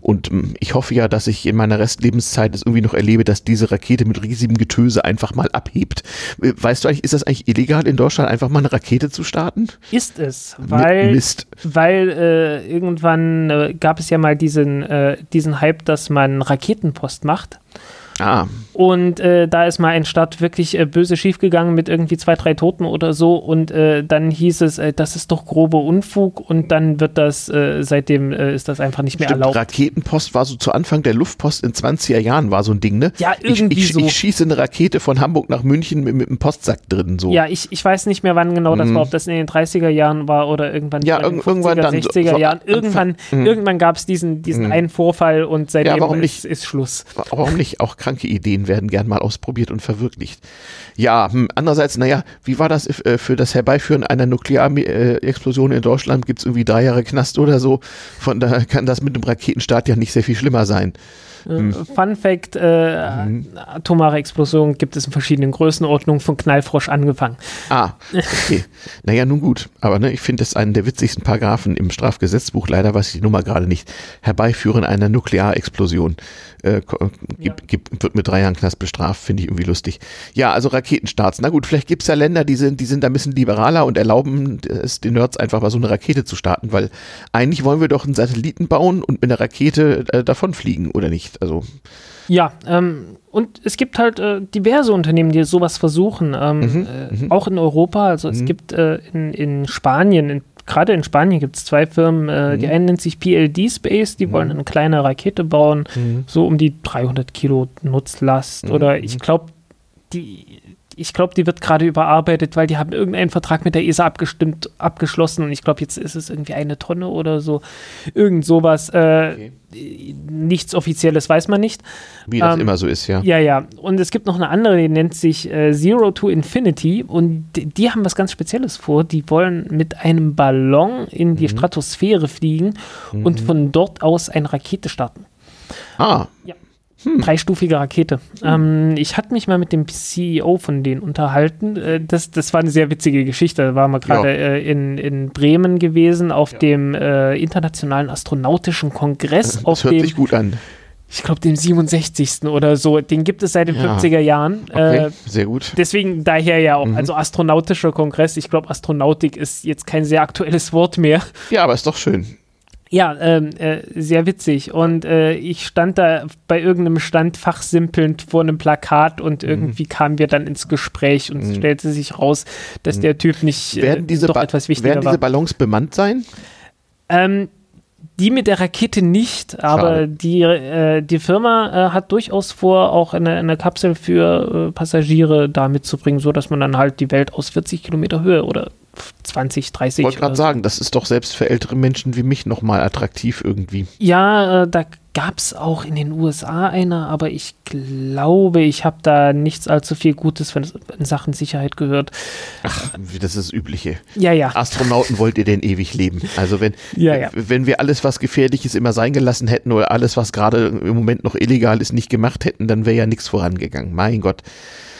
Und ähm, ich hoffe ja, dass ich in meiner Restlebenszeit es irgendwie noch erlebe, dass diese Rakete mit riesigem Getöse einfach mal abhebt. Äh, weißt du eigentlich, ist das eigentlich illegal in Deutschland, einfach mal eine Rakete zu starten?
Ist es, weil, Mist. weil äh, irgendwann äh, gab es ja mal diesen, äh, diesen Hype, dass man Raketenpost macht.
Ah.
Und äh, da ist mal ein Start wirklich äh, böse schiefgegangen mit irgendwie zwei, drei Toten oder so. Und äh, dann hieß es, äh, das ist doch grober Unfug. Und dann wird das, äh, seitdem äh, ist das einfach nicht mehr
Stimmt,
erlaubt.
Raketenpost war so zu Anfang der Luftpost in 20er Jahren, war so ein Ding, ne?
Ja,
Ich,
irgendwie
ich,
so.
ich schieße eine Rakete von Hamburg nach München mit, mit einem Postsack drin, so.
Ja, ich, ich weiß nicht mehr, wann genau das
Mhm.
war, ob das in den 30er Jahren war oder irgendwann
Ja,
in den
irg- irgendwann dann so-
60er
so
Jahren. Irgendwann,
Mhm.
irgendwann gab es diesen, diesen
Mhm.
einen Vorfall und seitdem
warum
ist, ist Schluss.
Warum nicht? Auch kranke Ideen werden gern mal ausprobiert und verwirklicht. Ja, hm, andererseits, naja, wie war das äh, für das Herbeiführen einer Nuklearexplosion in Deutschland? Gibt es irgendwie drei Jahre Knast oder so? Von daher kann das mit einem Raketenstart ja nicht sehr viel schlimmer sein.
Äh, Fun Fact: äh,
Mhm.
Atomare Explosionen gibt es in verschiedenen Größenordnungen, von Knallfrosch angefangen.
Ah, okay. naja, nun gut. Aber ne, ich finde es einen der witzigsten Paragraphen im Strafgesetzbuch. Leider weiß ich die Nummer gerade nicht. Herbeiführen einer Nuklearexplosion. Äh, ko- gibt, gibt, wird mit drei Jahren Knast bestraft, finde ich irgendwie lustig. Ja, also Raketenstarts. Na gut, vielleicht gibt es ja Länder, die sind, die sind da ein bisschen liberaler und erlauben es den Nerds einfach mal so eine Rakete zu starten, weil eigentlich wollen wir doch einen Satelliten bauen und mit einer Rakete äh, davonfliegen, oder nicht? Also,
Ja, ähm, und es gibt halt äh, diverse Unternehmen, die sowas versuchen, ähm,
Mhm,
äh, auch in Europa. Also es gibt äh, in, in Spanien, in, gerade in Spanien gibt es zwei Firmen, äh,
Mhm.
die eine nennt sich PLD Space, die wollen eine kleine Rakete bauen,
Mhm.
so um die 300 Kilo Nutzlast oder ich glaube, die ich glaube, die wird gerade überarbeitet, weil die haben irgendeinen Vertrag mit der ESA abgestimmt, abgeschlossen und ich glaube, jetzt ist es irgendwie eine Tonne oder so. Irgend sowas. Äh, Nichts Offizielles weiß man nicht.
wie das
Ähm,
immer so ist, ja.
Ja, ja. Und es gibt noch eine andere, die nennt sich äh, Zero to Infinity. Und die, die haben was ganz Spezielles vor. Die wollen mit einem Ballon in die Stratosphäre fliegen und von dort aus eine Rakete starten.
Ah,
Dreistufige Rakete. Ähm, ich hatte mich mal mit dem CEO von denen unterhalten. Äh, das, das war eine sehr witzige Geschichte. Da waren wir gerade äh, in, in Bremen gewesen auf dem äh, Internationalen Astronautischen Kongress.
das hört
dem,
sich gut an.
ich glaube, dem 67. oder so. Den gibt es seit den
Ja.
50er Jahren.
Okay,
Äh,
sehr gut.
deswegen daher ja auch.
Mhm.
Also astronautischer Kongress. Ich glaube, Astronautik ist jetzt kein sehr aktuelles Wort mehr.
Ja, aber ist doch schön.
Ja, ähm, äh, sehr witzig. Und äh, ich stand da bei irgendeinem Stand fachsimpelnd vor einem Plakat und
Mhm.
irgendwie kamen wir dann ins Gespräch und es stellte sich raus, dass der Typ nicht äh,
Werden diese,
doch
Ba-
etwas wichtiger
werden diese
war.
Ballons bemannt sein?
Ähm, die mit der Rakete nicht, aber
Schade.
die, äh, die Firma äh, hat durchaus vor, auch eine, eine Kapsel für äh, Passagiere da mitzubringen, sodass man dann halt die Welt aus 40 Kilometer Höhe oder 20, 30
Ich wollte gerade
so
sagen, das ist doch selbst für ältere Menschen wie mich nochmal attraktiv irgendwie.
Ja, äh, da gab es auch in den USA eine, aber ich glaube, ich habe da nichts allzu viel Gutes in Sachen Sicherheit gehört.
Ach, das ist das Übliche.
Ja, ja.
Astronauten wollt ihr denn ewig leben? Also wenn,
Ja, ja.
wenn wir alles, was gefährlich ist, immer sein gelassen hätten oder alles, was gerade im Moment noch illegal ist, nicht gemacht hätten, dann wäre ja nichts vorangegangen. Mein Gott.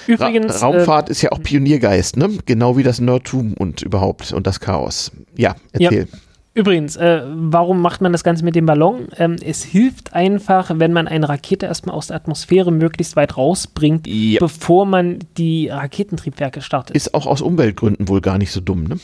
Ra
Übrigens, äh,
Raumfahrt ist ja auch Pioniergeist, ne? Genau wie das Nerdtum und überhaupt und das Chaos. Ja,
Ja.
erzähl.
übrigens, äh, warum macht man das Ganze mit dem Ballon? Ähm, es hilft einfach, wenn man eine Rakete erstmal aus der Atmosphäre möglichst weit rausbringt,
Ja.
bevor man die Raketentriebwerke startet.
Ist auch aus Umweltgründen wohl gar nicht so dumm, ne?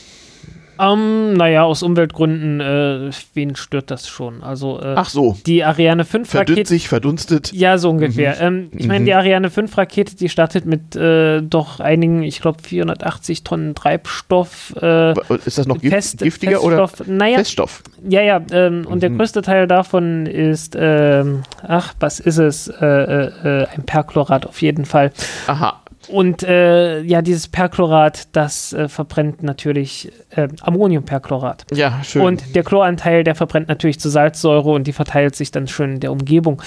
Ähm, naja, aus Umweltgründen, äh, wen stört das schon? Also, äh,
Ach so.
die Ariane 5
Verdünnt
Rakete.
sich, verdunstet.
Ja, so ungefähr. Ähm, ich meine,
Mhm.
die Ariane 5 Rakete, die startet mit äh, doch einigen, ich glaube, 480 Tonnen Treibstoff. Äh,
Ist das noch
Fest,
giftiger oder
Feststoff, naja,
Feststoff?
ja, ja, ähm, und der
Mhm.
größte Teil davon ist, ähm, ach, was ist es? Äh, äh, ein Perchlorat auf jeden Fall.
Aha.
Und äh, ja, dieses Perchlorat, das äh, verbrennt natürlich äh, Ammoniumperchlorat.
Ja, schön.
Und der Chloranteil, der verbrennt natürlich zu Salzsäure und die verteilt sich dann schön in der Umgebung.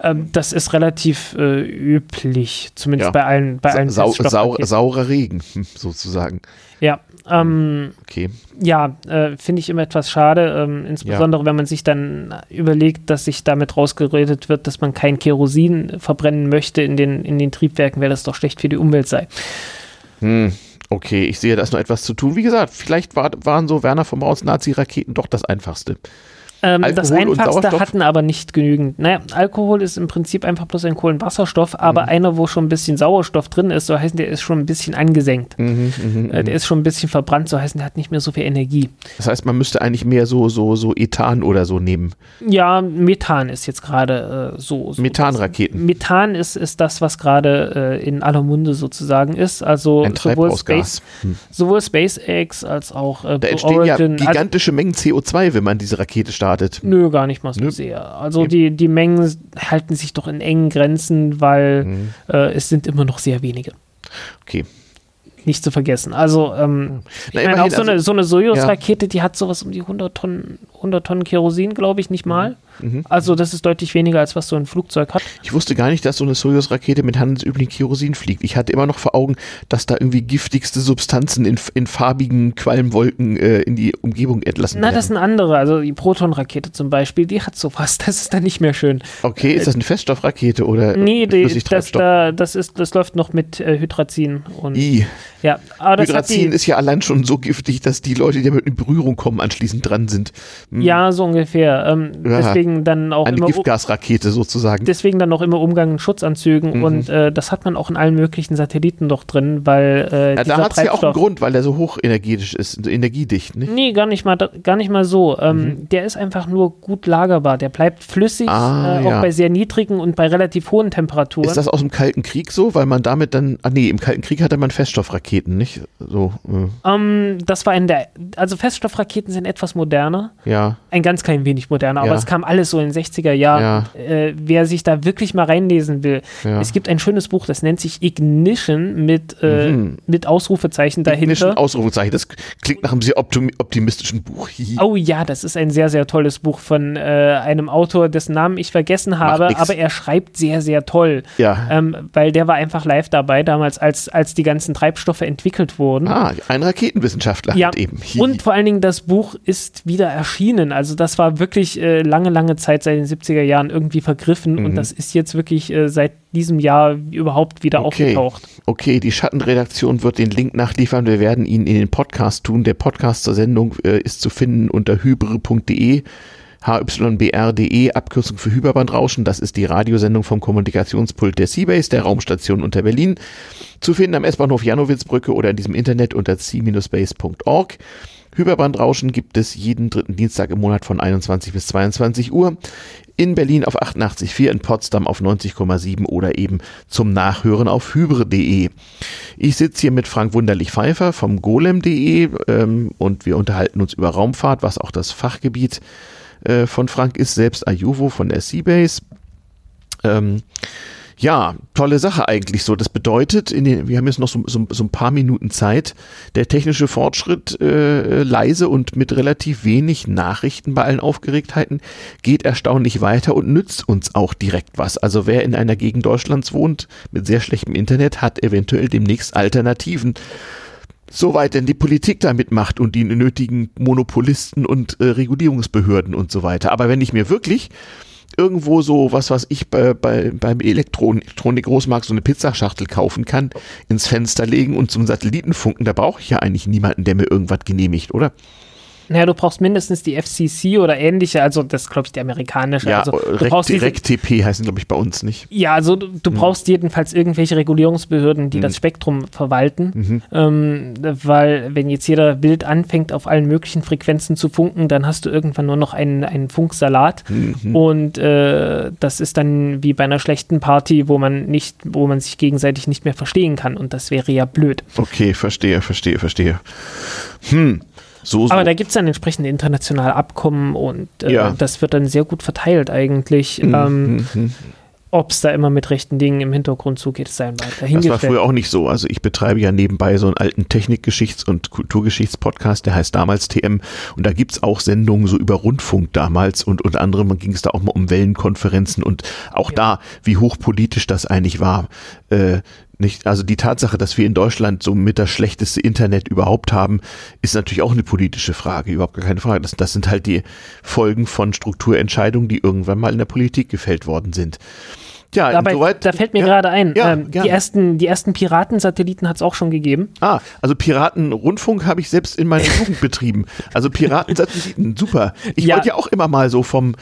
Ähm, das ist relativ äh, üblich, zumindest
Ja.
bei allen, bei allen
Sau, sau, saurer Regen, sozusagen.
Ja, ähm,
Okay.
ja äh, finde ich immer etwas schade, ähm, insbesondere wenn man sich dann überlegt, dass sich damit rausgeredet wird, dass man kein Kerosin verbrennen möchte in den, in den Triebwerken, weil das doch schlecht für die Umwelt sei.
Hm. Okay, ich sehe, da ist noch etwas zu tun. Wie gesagt, vielleicht war, waren so Werner von Brauns Nazi-Raketen doch das einfachste.
Ähm, das einfachste hatten aber nicht genügend. Naja, Alkohol ist im Prinzip einfach bloß ein Kohlenwasserstoff, aber mhm. einer, wo schon ein bisschen Sauerstoff drin ist, so heißen der ist schon ein bisschen angesenkt. Mhm, mh, äh, der ist schon ein bisschen verbrannt, so heißen der hat nicht mehr so viel Energie.
Das heißt, man müsste eigentlich mehr so, so, so Ethan oder so nehmen.
Ja, Methan ist jetzt gerade äh, so, so.
Methanraketen.
Methan ist, ist das, was gerade äh, in aller Munde sozusagen ist. Also
sowohl, Space,
hm. sowohl SpaceX als auch
äh, da entstehen Origin. ja gigantische also, Mengen CO2, wenn man diese Rakete startet startet.
Nö, gar nicht mal so Nö. sehr. Also die, die Mengen halten sich doch in engen Grenzen, weil mhm. äh, es sind immer noch sehr wenige.
Okay.
Nicht zu vergessen. Also, ähm, ich meine, auch so eine, also so eine Soyuz-Rakete, ja. die hat sowas um die 100 Tonnen, 100 Tonnen Kerosin, glaube ich, nicht mal. Mhm. Mhm. Also das ist deutlich weniger, als was so ein Flugzeug hat.
Ich wusste gar nicht, dass so eine Soyuz-Rakete mit handelsüblichen Kerosin fliegt. Ich hatte immer noch vor Augen, dass da irgendwie giftigste Substanzen in, in farbigen Qualmwolken äh, in die Umgebung entlassen
Na, werden. das sind andere. Also die Proton-Rakete zum Beispiel, die hat sowas. Das ist dann nicht mehr schön.
Okay, ist das eine Feststoffrakete oder
Nee, die, das, da, das, ist, das läuft noch mit äh, Hydrazin. Und,
I.
Ja,
aber Hydrazin ist ja allein schon so giftig, dass die Leute, die damit in Berührung kommen, anschließend dran sind.
Hm. Ja, so ungefähr. Ähm, ja. Deswegen deswegen dann auch
eine Giftgasrakete sozusagen.
Deswegen dann auch immer Umgang mit Schutzanzügen mhm. und äh, das hat man auch in allen möglichen Satelliten doch drin, weil äh,
ja, da hat es ja auch einen Grund, weil er so hochenergetisch ist, energiedicht, nicht?
Nee, gar nicht mal, gar nicht mal so. Ähm, mhm. Der ist einfach nur gut lagerbar. Der bleibt flüssig, ah, äh, auch ja. bei sehr niedrigen und bei relativ hohen Temperaturen.
Ist das aus dem Kalten Krieg so, weil man damit dann, ah nee, im Kalten Krieg hatte man Feststoffraketen, nicht? So.
Äh. Ähm, das war in der, also Feststoffraketen sind etwas moderner.
Ja.
Ein ganz klein wenig moderner, aber es kam alles so in den 60er Jahren. Ja. Äh, wer sich da wirklich mal reinlesen will. Ja. Es gibt ein schönes Buch, das nennt sich Ignition mit, äh, mhm. mit Ausrufezeichen dahinter. Ignition,
Ausrufezeichen, das klingt nach einem sehr optimistischen Buch.
oh ja, das ist ein sehr, sehr tolles Buch von äh, einem Autor, dessen Namen ich vergessen habe, aber er schreibt sehr, sehr toll.
Ja.
Ähm, weil der war einfach live dabei damals, als, als die ganzen Treibstoffe entwickelt wurden.
Ah, ein Raketenwissenschaftler
ja. eben. Und vor allen Dingen, das Buch ist wieder erschienen. Also das war wirklich äh, lange, lange Zeit seit den 70er Jahren irgendwie vergriffen mhm. und das ist jetzt wirklich äh, seit diesem Jahr überhaupt wieder okay. aufgetaucht.
Okay, die Schattenredaktion wird den Link nachliefern. Wir werden ihn in den Podcast tun. Der Podcast zur Sendung äh, ist zu finden unter hybre.de hybr.de, Abkürzung für Hyperbandrauschen. Das ist die Radiosendung vom Kommunikationspult der Seabase, der Raumstation unter Berlin. Zu finden am S-Bahnhof Janowitzbrücke oder in diesem Internet unter c-base.org. Hyperbandrauschen gibt es jeden dritten Dienstag im Monat von 21 bis 22 Uhr. In Berlin auf 88,4, in Potsdam auf 90,7 oder eben zum Nachhören auf hybre.de. Ich sitze hier mit Frank Wunderlich-Pfeiffer vom golem.de ähm, und wir unterhalten uns über Raumfahrt, was auch das Fachgebiet äh, von Frank ist, selbst Ayuvo von der Seabase. Ähm, ja, tolle Sache eigentlich so. Das bedeutet, den, wir haben jetzt noch so, so, so, ein paar Minuten Zeit. Der technische Fortschritt äh, leise und mit relativ wenig Nachrichten bei allen Aufgeregtheiten geht erstaunlich weiter und nützt uns auch direkt was. Also wer in einer Gegend Deutschlands wohnt mit sehr schlechtem Internet, hat eventuell demnächst Alternativen. Soweit denn die Politik da mitmacht und die nötigen Monopolisten und äh, Regulierungsbehörden und so weiter. Aber wenn ich mir wirklich irgendwo so, was was ich bei, bei, beim Elektron Elektronik-Großmarkt so eine Pizzaschachtel kaufen kann, ins Fenster legen und zum Satellitenfunken, da brauche ich ja eigentlich niemanden, der mir irgendwas genehmigt, oder?
Naja, du brauchst mindestens die FCC oder ähnliche, also das glaube ich die amerikanische.
Ja,
also,
du brauchst direkt TP heißen glaube ich bei uns nicht.
Ja, also du, du hm. brauchst jedenfalls irgendwelche Regulierungsbehörden, die hm. das Spektrum verwalten, mhm. ähm, weil wenn jetzt jeder wild anfängt auf allen möglichen Frequenzen zu funken, dann hast du irgendwann nur noch einen, einen Funksalat mhm. und äh, das ist dann wie bei einer schlechten Party, wo man nicht, wo man sich gegenseitig nicht mehr verstehen kann und das wäre ja blöd.
Okay, verstehe, verstehe, verstehe. Hm. So, so.
Aber da gibt es dann entsprechende internationale Abkommen und äh, ja. das wird dann sehr gut verteilt eigentlich. Mhm. Ähm, mhm, mhm. Ob es da immer mit rechten Dingen im Hintergrund zugeht, sein weiter.
Das war früher auch nicht so. Also ich betreibe ja nebenbei so einen alten Technikgeschichts- und Kulturgeschichtspodcast, der heißt damals TM. Und da gibt es auch Sendungen so über Rundfunk damals und unter anderem ging es da auch mal um Wellenkonferenzen und auch ja. da, wie hochpolitisch das eigentlich war. Äh, nicht, also die Tatsache, dass wir in Deutschland so mit das schlechteste Internet überhaupt haben, ist natürlich auch eine politische Frage, überhaupt gar keine Frage. Das, das sind halt die Folgen von Strukturentscheidungen, die irgendwann mal in der Politik gefällt worden sind.
Ja, Dabei, insoweit, da fällt mir ja, gerade ein, ja, ähm, die, ersten, die ersten Piratensatelliten hat es auch schon gegeben.
Ah, also Piratenrundfunk habe ich selbst in meiner Jugend betrieben. Also Piratensatelliten, super. Ich ja. wollte ja auch immer mal so vom,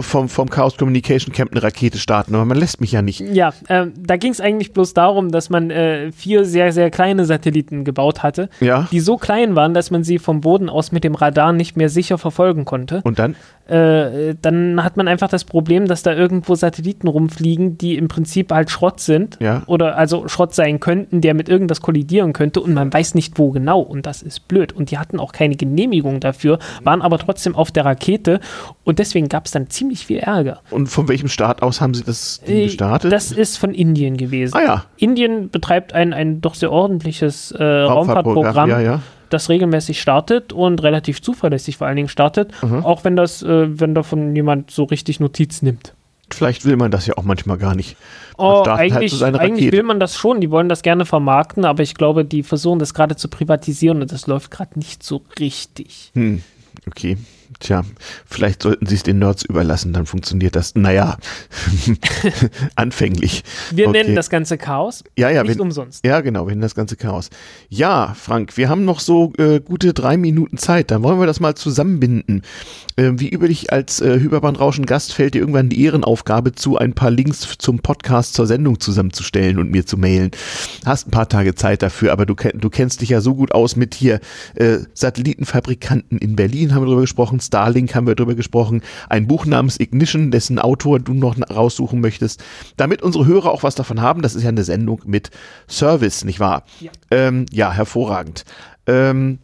vom, vom Chaos Communication Camp eine Rakete starten, aber man lässt mich ja nicht.
Ja, ähm, da ging es eigentlich bloß darum, dass man äh, vier sehr, sehr kleine Satelliten gebaut hatte,
ja.
die so klein waren, dass man sie vom Boden aus mit dem Radar nicht mehr sicher verfolgen konnte.
Und dann?
Äh, dann hat man einfach das Problem, dass da irgendwo Satelliten rumfliegen, die im Prinzip halt Schrott sind
ja.
oder also Schrott sein könnten, der mit irgendwas kollidieren könnte und man weiß nicht wo genau und das ist blöd. Und die hatten auch keine Genehmigung dafür, waren aber trotzdem auf der Rakete und deswegen gab es dann ziemlich viel Ärger.
Und von welchem Staat aus haben Sie das Ding äh, gestartet?
Das ist von Indien gewesen.
Ah ja.
Indien betreibt ein, ein doch sehr ordentliches äh, Raumfahrtprogramm.
Ja, ja
das regelmäßig startet und relativ zuverlässig vor allen Dingen startet, mhm. auch wenn das, äh, wenn davon jemand so richtig Notiz nimmt.
Vielleicht will man das ja auch manchmal gar nicht.
oh, halt eigentlich, halt eigentlich will man das schon. Die wollen das gerne vermarkten, aber ich glaube, die versuchen das gerade zu privatisieren und das läuft gerade nicht so richtig.
Hm, okay. Tja, vielleicht sollten sie es den Nerds überlassen, dann funktioniert das. Naja, anfänglich.
Wir okay. nennen das ganze Chaos.
Ja, ja,
nicht
wenn,
umsonst.
Ja, genau, wir nennen das ganze Chaos. Ja, Frank, wir haben noch so äh, gute drei Minuten Zeit. Dann wollen wir das mal zusammenbinden. Äh, wie üblich als äh, Hyperbandrauschen-Gast fällt dir irgendwann die Ehrenaufgabe zu, ein paar Links zum Podcast zur Sendung zusammenzustellen und mir zu mailen. Hast ein paar Tage Zeit dafür, aber du, du kennst dich ja so gut aus mit hier äh, Satellitenfabrikanten in Berlin, haben wir darüber gesprochen Starlink haben wir darüber gesprochen, ein Buch namens Ignition, dessen Autor du noch raussuchen möchtest, damit unsere Hörer auch was davon haben. Das ist ja eine Sendung mit Service, nicht wahr? Ja, ähm, ja hervorragend. Ähm,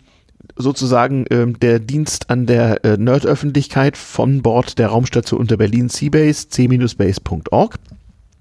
sozusagen ähm, der Dienst an der äh, Nerd-Öffentlichkeit von Bord der Raumstation unter Berlin Seabase, c-base.org.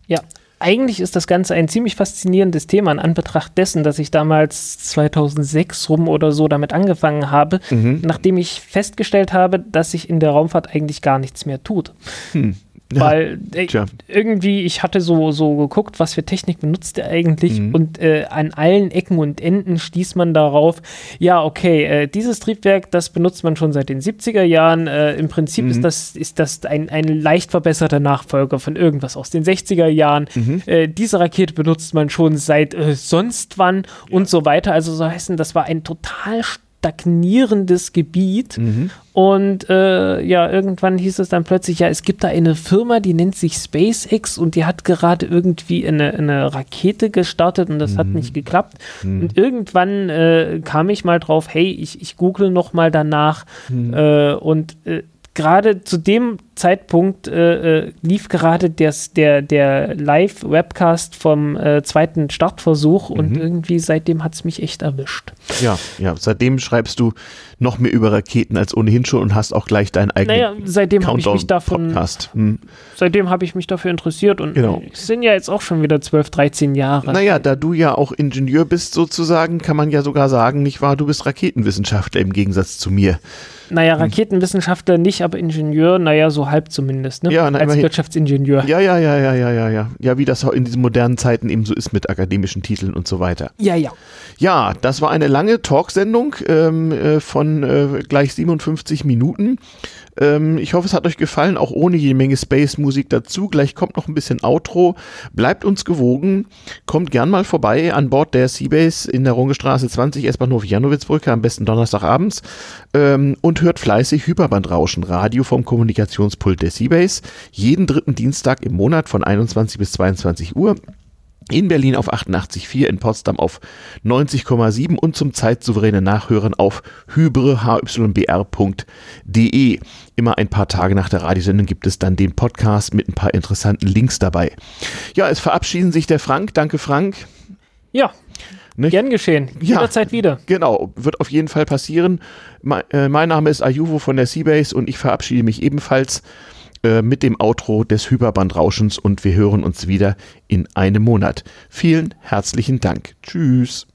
Ja, eigentlich ist das Ganze ein ziemlich faszinierendes Thema in Anbetracht dessen, dass ich damals 2006 rum oder so damit angefangen habe, mhm. nachdem ich festgestellt habe, dass sich in der Raumfahrt eigentlich gar nichts mehr tut. Hm. Ja, Weil äh, irgendwie, ich hatte so, so geguckt, was für Technik benutzt er eigentlich mhm. und äh, an allen Ecken und Enden stieß man darauf, ja, okay, äh, dieses Triebwerk, das benutzt man schon seit den 70er Jahren. Äh, Im Prinzip mhm. ist das, ist das ein, ein leicht verbesserter Nachfolger von irgendwas aus den 60er Jahren. Mhm. Äh, diese Rakete benutzt man schon seit äh, sonst wann ja. und so weiter. Also so heißen, das war ein total stagnierendes Gebiet. Mhm. Und äh, ja, irgendwann hieß es dann plötzlich, ja, es gibt da eine Firma, die nennt sich SpaceX und die hat gerade irgendwie eine, eine Rakete gestartet und das mhm. hat nicht geklappt. Mhm. Und irgendwann äh, kam ich mal drauf, hey, ich, ich google noch mal danach mhm. äh, und äh, gerade zu dem Zeitpunkt äh, äh, lief gerade des, der, der Live-Webcast vom äh, zweiten Startversuch und mhm. irgendwie seitdem hat es mich echt erwischt.
Ja, ja, seitdem schreibst du noch mehr über Raketen als ohnehin schon und hast auch gleich deinen eigenen naja,
seitdem habe ich mich davon
Podcast. Hm.
Seitdem habe ich mich dafür interessiert und genau. es sind ja jetzt auch schon wieder 12, 13 Jahre.
Naja, da du ja auch Ingenieur bist sozusagen, kann man ja sogar sagen, nicht wahr, du bist Raketenwissenschaftler im Gegensatz zu mir.
Naja, hm. Raketenwissenschaftler nicht, aber Ingenieur, naja, so halb zumindest, ne?
Ja,
na, Als Wirtschaftsingenieur.
Ja, ja, ja, ja, ja, ja, ja. Ja, wie das in diesen modernen Zeiten eben so ist mit akademischen Titeln und so weiter.
Ja, ja.
Ja, das war eine lange Talksendung ähm, äh, von äh, gleich 57 Minuten. Ähm, ich hoffe, es hat euch gefallen, auch ohne jede Menge Space-Musik dazu. Gleich kommt noch ein bisschen Outro. Bleibt uns gewogen. Kommt gern mal vorbei an Bord der Seabase in der Rungestraße 20, S-Bahnhof Janowitzbrücke, am besten Donnerstagabends. Ähm, und hört fleißig Hyperbandrauschen, Radio vom Kommunikationspult der Seabase. Jeden dritten Dienstag im Monat von 21 bis 22 Uhr in Berlin auf 88,4, in Potsdam auf 90,7 und zum zeitsouveränen Nachhören auf hybre.hybr.de. Immer ein paar Tage nach der Radiosendung gibt es dann den Podcast mit ein paar interessanten Links dabei. Ja, es verabschieden sich der Frank. Danke, Frank.
Ja, nicht? Gern geschehen. Jederzeit ja, wieder.
Genau, wird auf jeden Fall passieren. mein, äh, mein Name ist Ayuvo von der Seabase und ich verabschiede mich ebenfalls. Äh, mit dem Outro des Hyperbandrauschens und wir hören uns wieder in einem Monat. Vielen herzlichen Dank. Tschüss.